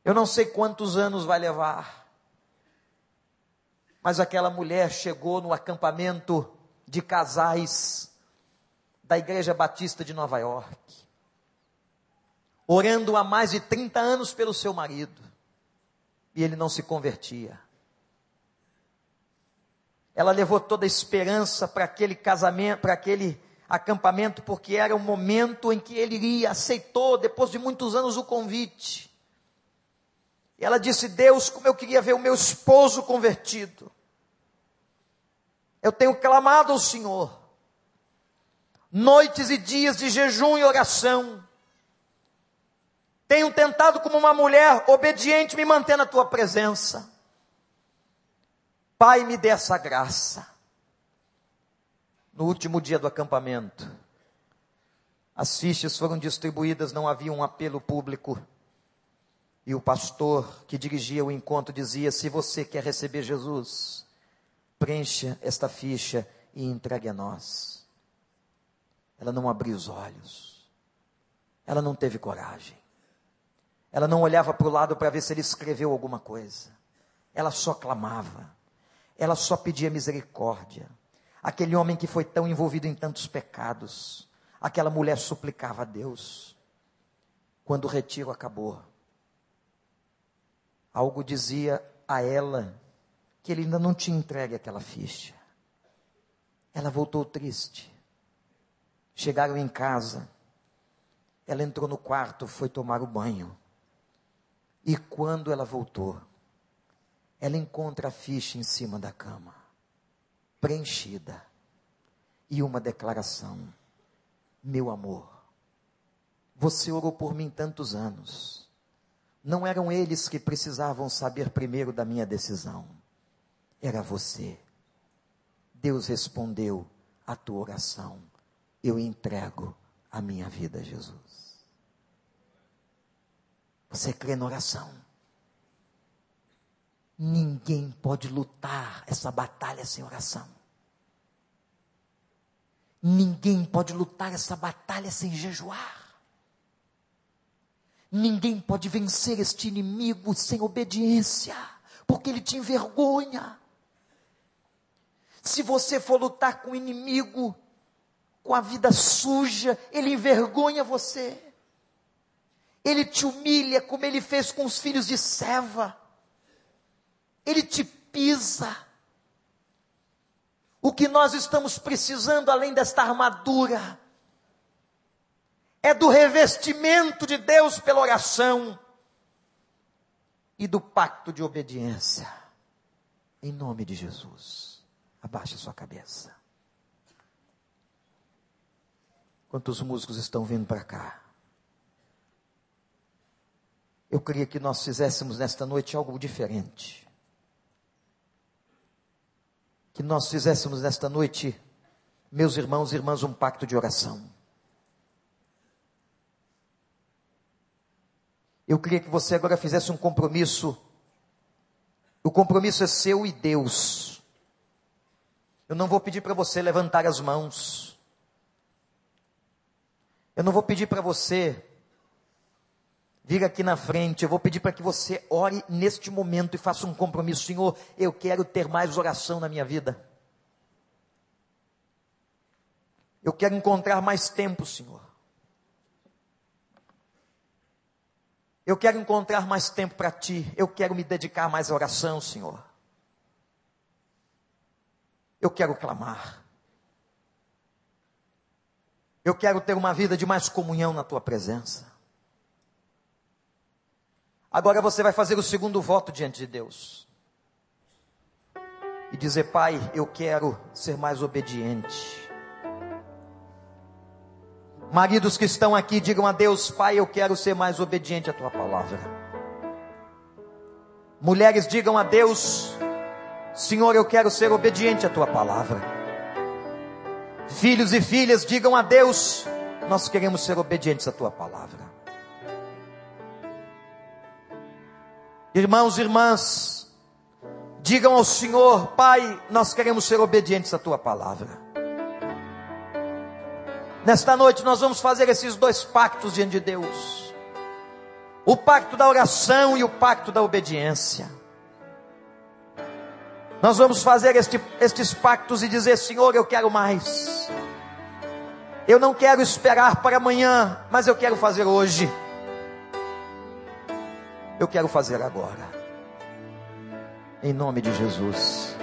Speaker 1: Eu não sei quantos anos vai levar. Mas aquela mulher chegou no acampamento de casais da Igreja Batista de Nova York, orando há mais de 30 anos pelo seu marido, e ele não se convertia. Ela levou toda a esperança para aquele casamento, para aquele acampamento, porque era o momento em que ele iria, aceitou, depois de muitos anos, o convite. E ela disse: Deus, como eu queria ver o meu esposo convertido. Eu tenho clamado ao Senhor, noites e dias de jejum e oração. Tenho tentado, como uma mulher obediente, me manter na tua presença. Pai, me dê essa graça. No último dia do acampamento, as fichas foram distribuídas, não havia um apelo público. E o pastor que dirigia o encontro dizia: Se você quer receber Jesus, preencha esta ficha e entregue a nós. Ela não abriu os olhos. Ela não teve coragem. Ela não olhava para o lado para ver se ele escreveu alguma coisa. Ela só clamava ela só pedia misericórdia. Aquele homem que foi tão envolvido em tantos pecados, aquela mulher suplicava a Deus. Quando o retiro acabou, algo dizia a ela que ele ainda não tinha entregue aquela ficha. Ela voltou triste. Chegaram em casa. Ela entrou no quarto, foi tomar o banho. E quando ela voltou, ela encontra a ficha em cima da cama, preenchida, e uma declaração: Meu amor, você orou por mim tantos anos. Não eram eles que precisavam saber primeiro da minha decisão, era você. Deus respondeu à tua oração. Eu entrego a minha vida a Jesus. Você crê na oração? Ninguém pode lutar essa batalha sem oração. Ninguém pode lutar essa batalha sem jejuar. Ninguém pode vencer este inimigo sem obediência, porque ele te envergonha. Se você for lutar com o inimigo com a vida suja, ele envergonha você. Ele te humilha como ele fez com os filhos de Seva ele te pisa. O que nós estamos precisando, além desta armadura, é do revestimento de Deus pela oração e do pacto de obediência. Em nome de Jesus, abaixe sua cabeça. Quantos músicos estão vindo para cá? Eu queria que nós fizéssemos nesta noite algo diferente. Que nós fizéssemos nesta noite, meus irmãos e irmãs, um pacto de oração. Eu queria que você agora fizesse um compromisso. O compromisso é seu e Deus. Eu não vou pedir para você levantar as mãos. Eu não vou pedir para você vir aqui na frente. Eu vou pedir para que você ore neste momento e faça um compromisso. Senhor, eu quero ter mais oração na minha vida. Eu quero encontrar mais tempo, Senhor. Eu quero encontrar mais tempo para Ti. Eu quero me dedicar mais à oração, Senhor. Eu quero clamar. Eu quero ter uma vida de mais comunhão na tua presença. Agora você vai fazer o segundo voto diante de Deus. E dizer, Pai, eu quero ser mais obediente. Maridos que estão aqui, digam a Deus, Pai, eu quero ser mais obediente à tua palavra. Mulheres, digam a Deus, Senhor, eu quero ser obediente à tua palavra. Filhos e filhas, digam a Deus, nós queremos ser obedientes à tua palavra. Irmãos e irmãs, digam ao Senhor, Pai, nós queremos ser obedientes à tua palavra. Nesta noite nós vamos fazer esses dois pactos diante de Deus: o pacto da oração e o pacto da obediência. Nós vamos fazer este, estes pactos e dizer: Senhor, eu quero mais. Eu não quero esperar para amanhã, mas eu quero fazer hoje. Eu quero fazer agora. Em nome de Jesus.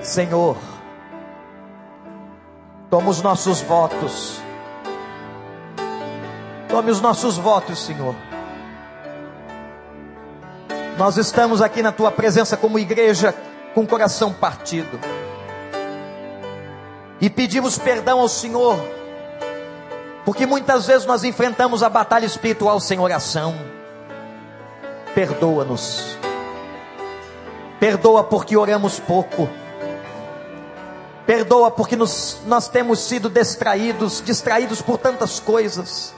Speaker 1: Senhor, toma os nossos votos. Tome os nossos votos, Senhor. Nós estamos aqui na tua presença como igreja com o coração partido. E pedimos perdão ao Senhor, porque muitas vezes nós enfrentamos a batalha espiritual sem oração. Perdoa-nos. Perdoa porque oramos pouco. Perdoa porque nos, nós temos sido distraídos, distraídos por tantas coisas.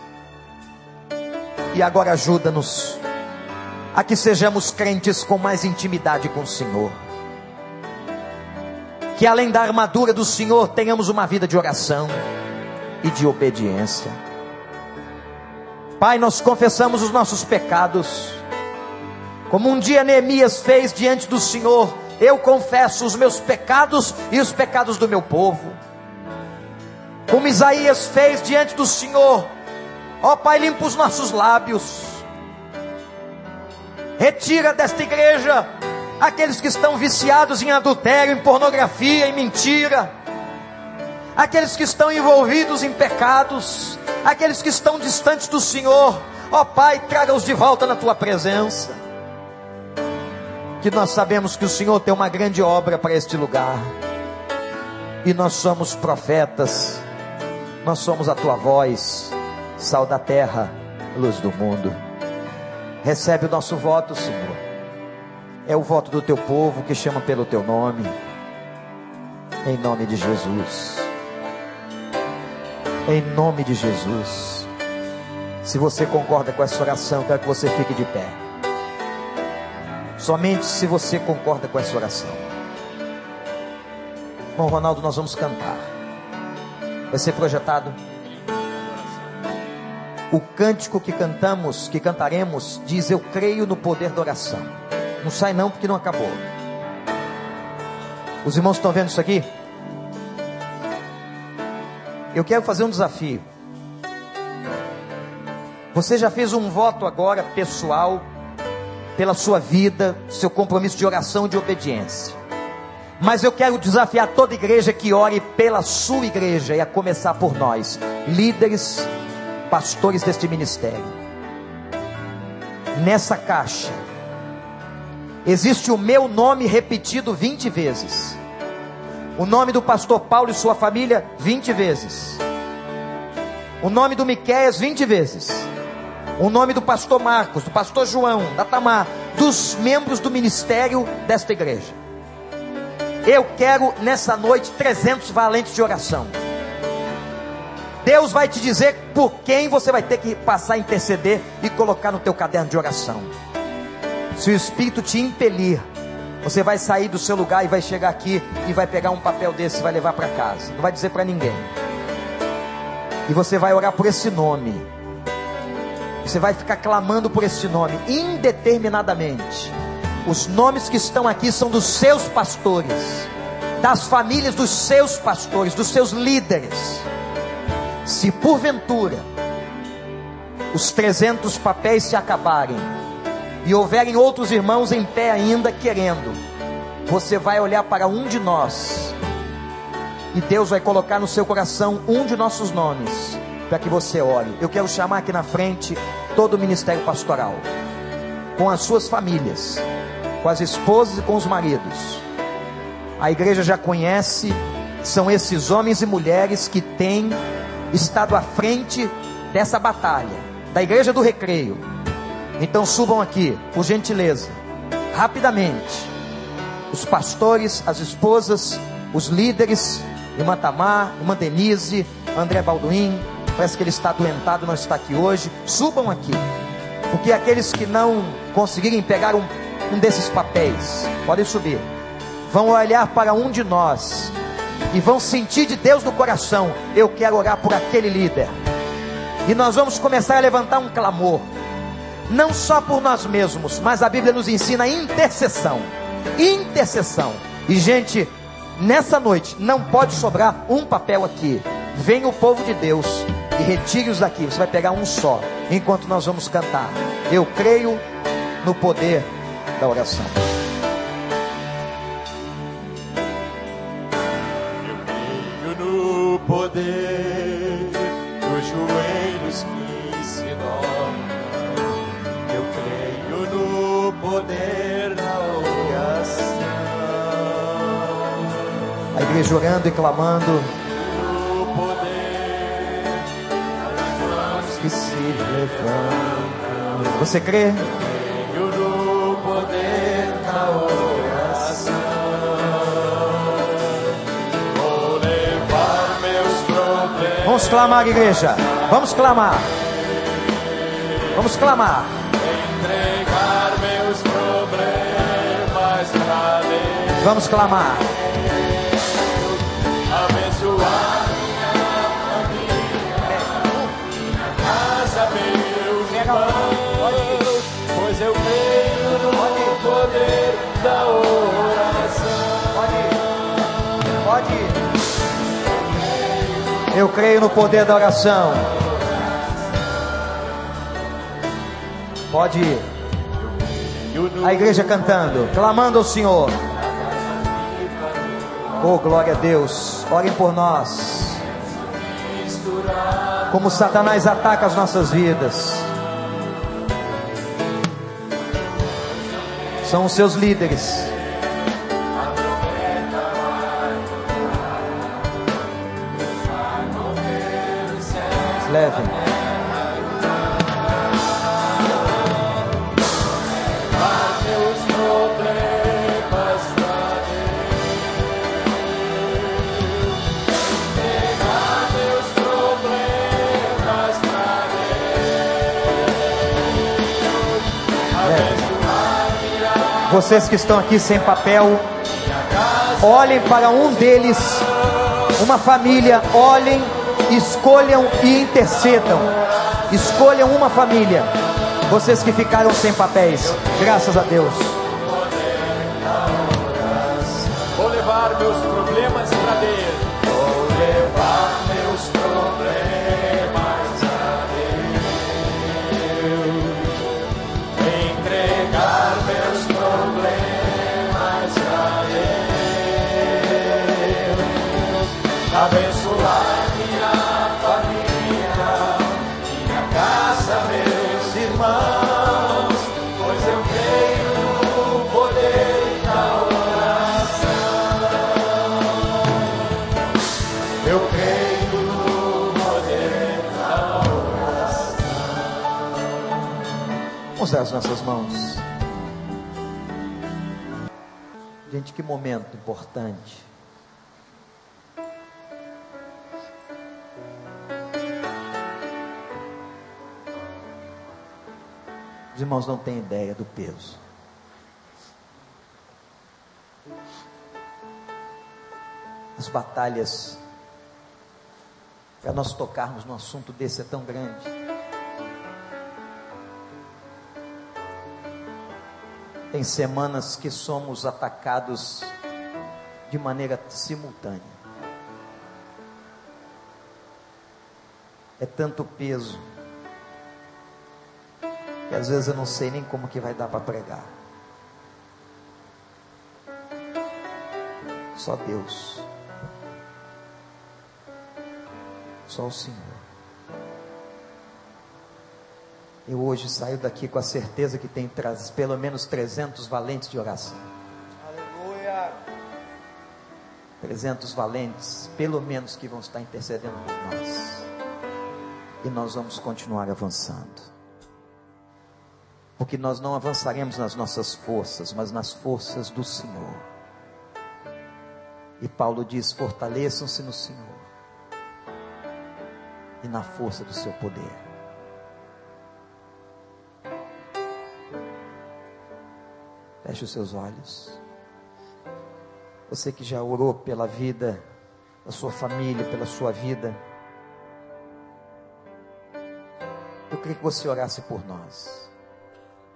Speaker 1: E agora ajuda-nos a que sejamos crentes com mais intimidade com o Senhor. Que além da armadura do Senhor, tenhamos uma vida de oração e de obediência. Pai, nós confessamos os nossos pecados. Como um dia Neemias fez diante do Senhor, eu confesso os meus pecados e os pecados do meu povo. Como Isaías fez diante do Senhor, ó Pai, limpa os nossos lábios Retira desta igreja aqueles que estão viciados em adultério, em pornografia, em mentira. Aqueles que estão envolvidos em pecados, aqueles que estão distantes do Senhor, ó Pai, traga-os de volta na tua presença. Que nós sabemos que o Senhor tem uma grande obra para este lugar, e nós somos profetas, nós somos a tua voz, sal da terra, luz do mundo. Recebe o nosso voto, Senhor. É o voto do teu povo que chama pelo teu nome. Em nome de Jesus. Em nome de Jesus. Se você concorda com essa oração, quero que você fique de pé. Somente se você concorda com essa oração. Bom, Ronaldo, nós vamos cantar. Vai ser projetado o cântico que cantamos, que cantaremos, diz: Eu creio no poder da oração. Não sai não, porque não acabou. Os irmãos estão vendo isso aqui? Eu quero fazer um desafio. Você já fez um voto agora pessoal, pela sua vida, seu compromisso de oração e de obediência. Mas eu quero desafiar toda igreja que ore pela sua igreja, e a começar por nós, líderes pastores deste ministério. Nessa caixa existe o meu nome repetido 20 vezes. O nome do pastor Paulo e sua família 20 vezes. o nome do Miqueias 20 vezes. O nome do pastor Marcos, do pastor João, da Tamar, dos membros do ministério desta igreja. Eu quero nessa noite 300 valentes de oração. Deus vai te dizer por quem você vai ter que passar a interceder e colocar no teu caderno de oração. Se o Espírito te impelir, você vai sair do seu lugar e vai chegar aqui e vai pegar um papel desse e vai levar para casa. Não vai dizer para ninguém. E você vai orar por esse nome. Você vai ficar clamando por esse nome indeterminadamente. Os nomes que estão aqui são dos seus pastores, das famílias dos seus pastores, dos seus líderes. Se porventura os 300 papéis se acabarem e houverem outros irmãos em pé ainda querendo, você vai olhar para um de nós e Deus vai colocar no seu coração um de nossos nomes para que você ore. Eu quero chamar aqui na frente todo o ministério pastoral, com as suas famílias, com as esposas e com os maridos. A igreja já conhece, são esses homens e mulheres que têm estado à frente dessa batalha, da igreja do recreio. Então subam aqui, por gentileza, rapidamente. Os pastores, as esposas, os líderes, irmã Tamar, irmã Denise, André Balduim, parece que ele está adoentado, não está aqui hoje. Subam aqui, porque aqueles que não conseguirem pegar um, um desses papéis, podem subir, vão olhar para um de nós e vão sentir de Deus no coração: eu quero orar por aquele líder. E nós vamos começar a levantar um clamor, não só por nós mesmos, mas a Bíblia nos ensina intercessão. Intercessão. E gente, nessa noite não pode sobrar um papel aqui. Vem o povo de Deus e retire-os daqui. Você vai pegar um só, enquanto nós vamos cantar. Eu creio no poder da oração.
Speaker 2: poder
Speaker 1: Orando e clamando.
Speaker 2: No poder que se levantam.
Speaker 1: Você crê?
Speaker 2: Creio no poder da oração. Vou levar meus problemas.
Speaker 1: Vamos clamar, igreja. Vamos clamar. Vamos clamar.
Speaker 2: entregar meus problemas pra Deus,
Speaker 1: Vamos clamar.
Speaker 2: Poder da oração.
Speaker 1: Pode ir. Eu creio no poder da oração. Pode ir. A igreja cantando, clamando ao Senhor. Oh, glória a Deus. Orem por nós. Como Satanás ataca as nossas vidas. São os seus líderes. Levem. Vocês que estão aqui sem papel, olhem para um deles, uma família, olhem, escolham e intercedam. Escolham uma família. Vocês que ficaram sem papéis, graças a Deus.
Speaker 2: Vou levar meus
Speaker 1: as nossas mãos. Gente, que momento importante. Os irmãos não têm ideia do peso. As batalhas para nós tocarmos num assunto desse é tão grande. Tem semanas que somos atacados de maneira simultânea. É tanto peso que às vezes eu não sei nem como que vai dar para pregar. Só Deus. Só o Senhor. Eu hoje saio daqui com a certeza que tem pelo menos 300 valentes de oração. Aleluia. 300 valentes, pelo menos que vão estar intercedendo por nós. E nós vamos continuar avançando. Porque nós não avançaremos nas nossas forças, mas nas forças do Senhor. E Paulo diz: fortaleçam-se no Senhor e na força do seu poder. Feche os seus olhos. Você que já orou pela vida da sua família, pela sua vida. Eu queria que você orasse por nós,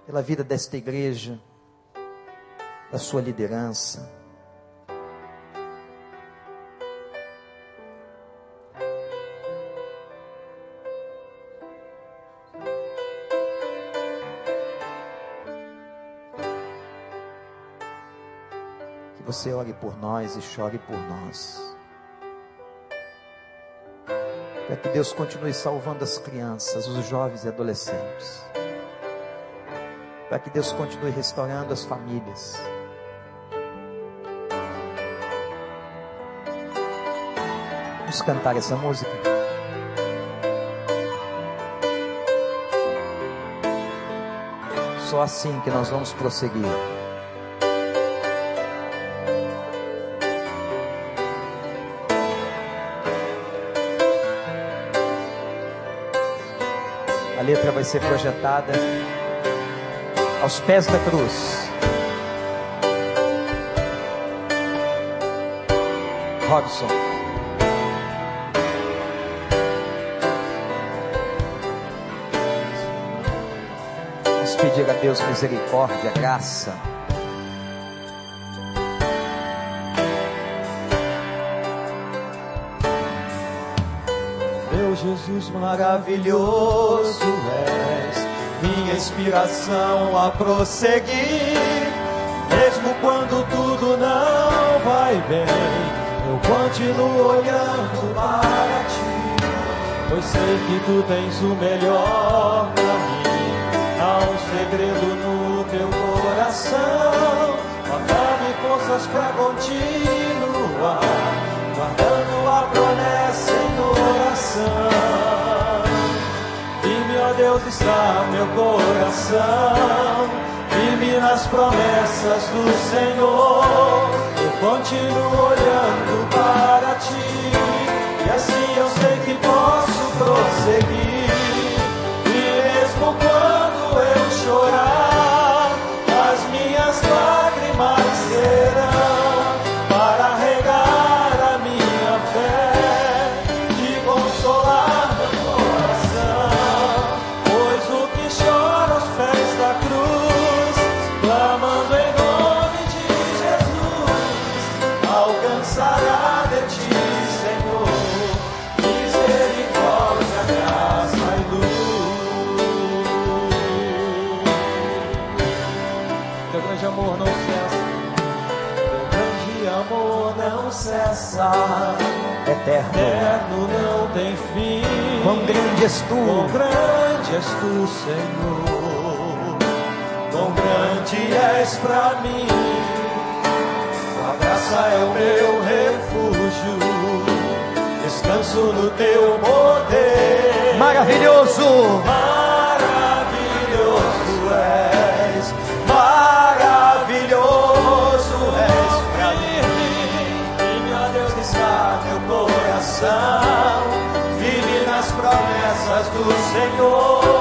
Speaker 1: pela vida desta igreja, da sua liderança você ore por nós e chore por nós. Para que Deus continue salvando as crianças, os jovens e adolescentes. Para que Deus continue restaurando as famílias. Vamos cantar essa música. Só assim que nós vamos prosseguir. Vai ser projetada aos pés da cruz. Robson. Vamos pedir a Deus misericórdia, graça.
Speaker 2: Jesus maravilhoso és, minha inspiração a prosseguir, mesmo quando tudo não vai bem, eu continuo olhando para ti, pois sei que tu tens o melhor para mim, há um segredo no teu coração, dá-me forças para continuar, guardando a promessa em coração. Está meu coração, firme nas promessas do Senhor. Eu continuo olhando para ti, e assim eu sei que posso prosseguir.
Speaker 1: Eterno.
Speaker 2: Eterno não tem fim.
Speaker 1: Quão grande és tu.
Speaker 2: Quão grande és tu, Senhor. Quão grande és pra mim. Tua graça é o meu refúgio. Descanso no teu poder.
Speaker 1: Maravilhoso.
Speaker 2: Maravilhoso obras do
Speaker 1: Senhor.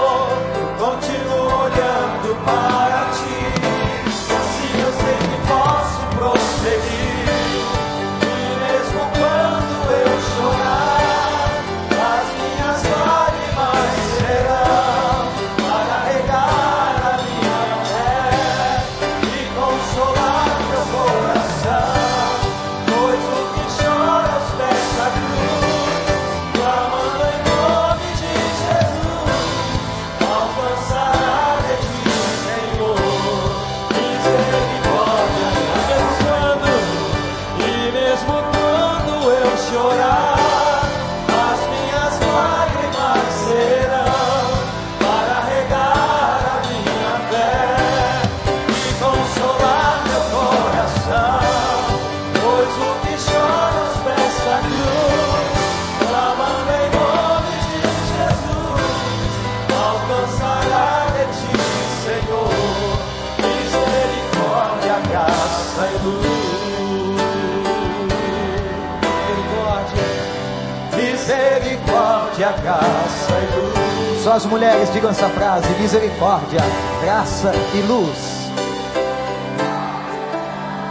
Speaker 1: As mulheres digam essa frase: misericórdia, graça e luz.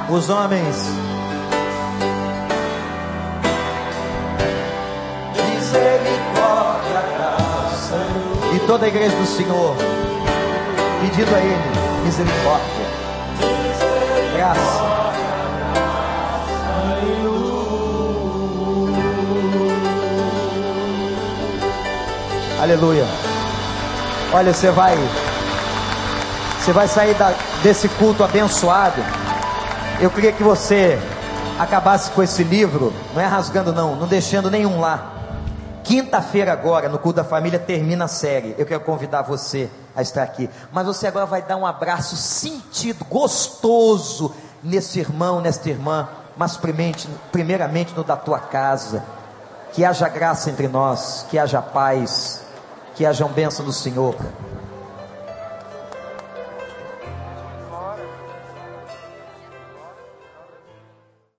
Speaker 1: Os homens,
Speaker 2: Misericórdia, graça e luz.
Speaker 1: e toda a igreja do Senhor, pedindo a Ele misericórdia, graça. Aleluia. Olha, você vai, você vai sair da- desse culto abençoado. Eu queria que você acabasse com esse livro, não é rasgando não, não deixando nenhum lá. Quinta-feira agora, no culto da família, termina a série. Eu quero convidar você a estar aqui. Mas você agora vai dar um abraço sentido, gostoso, nesse irmão, nesta irmã, mas primeiramente, primeiramente no da tua casa. Que haja graça entre nós, que haja paz, que haja bênção do Senhor.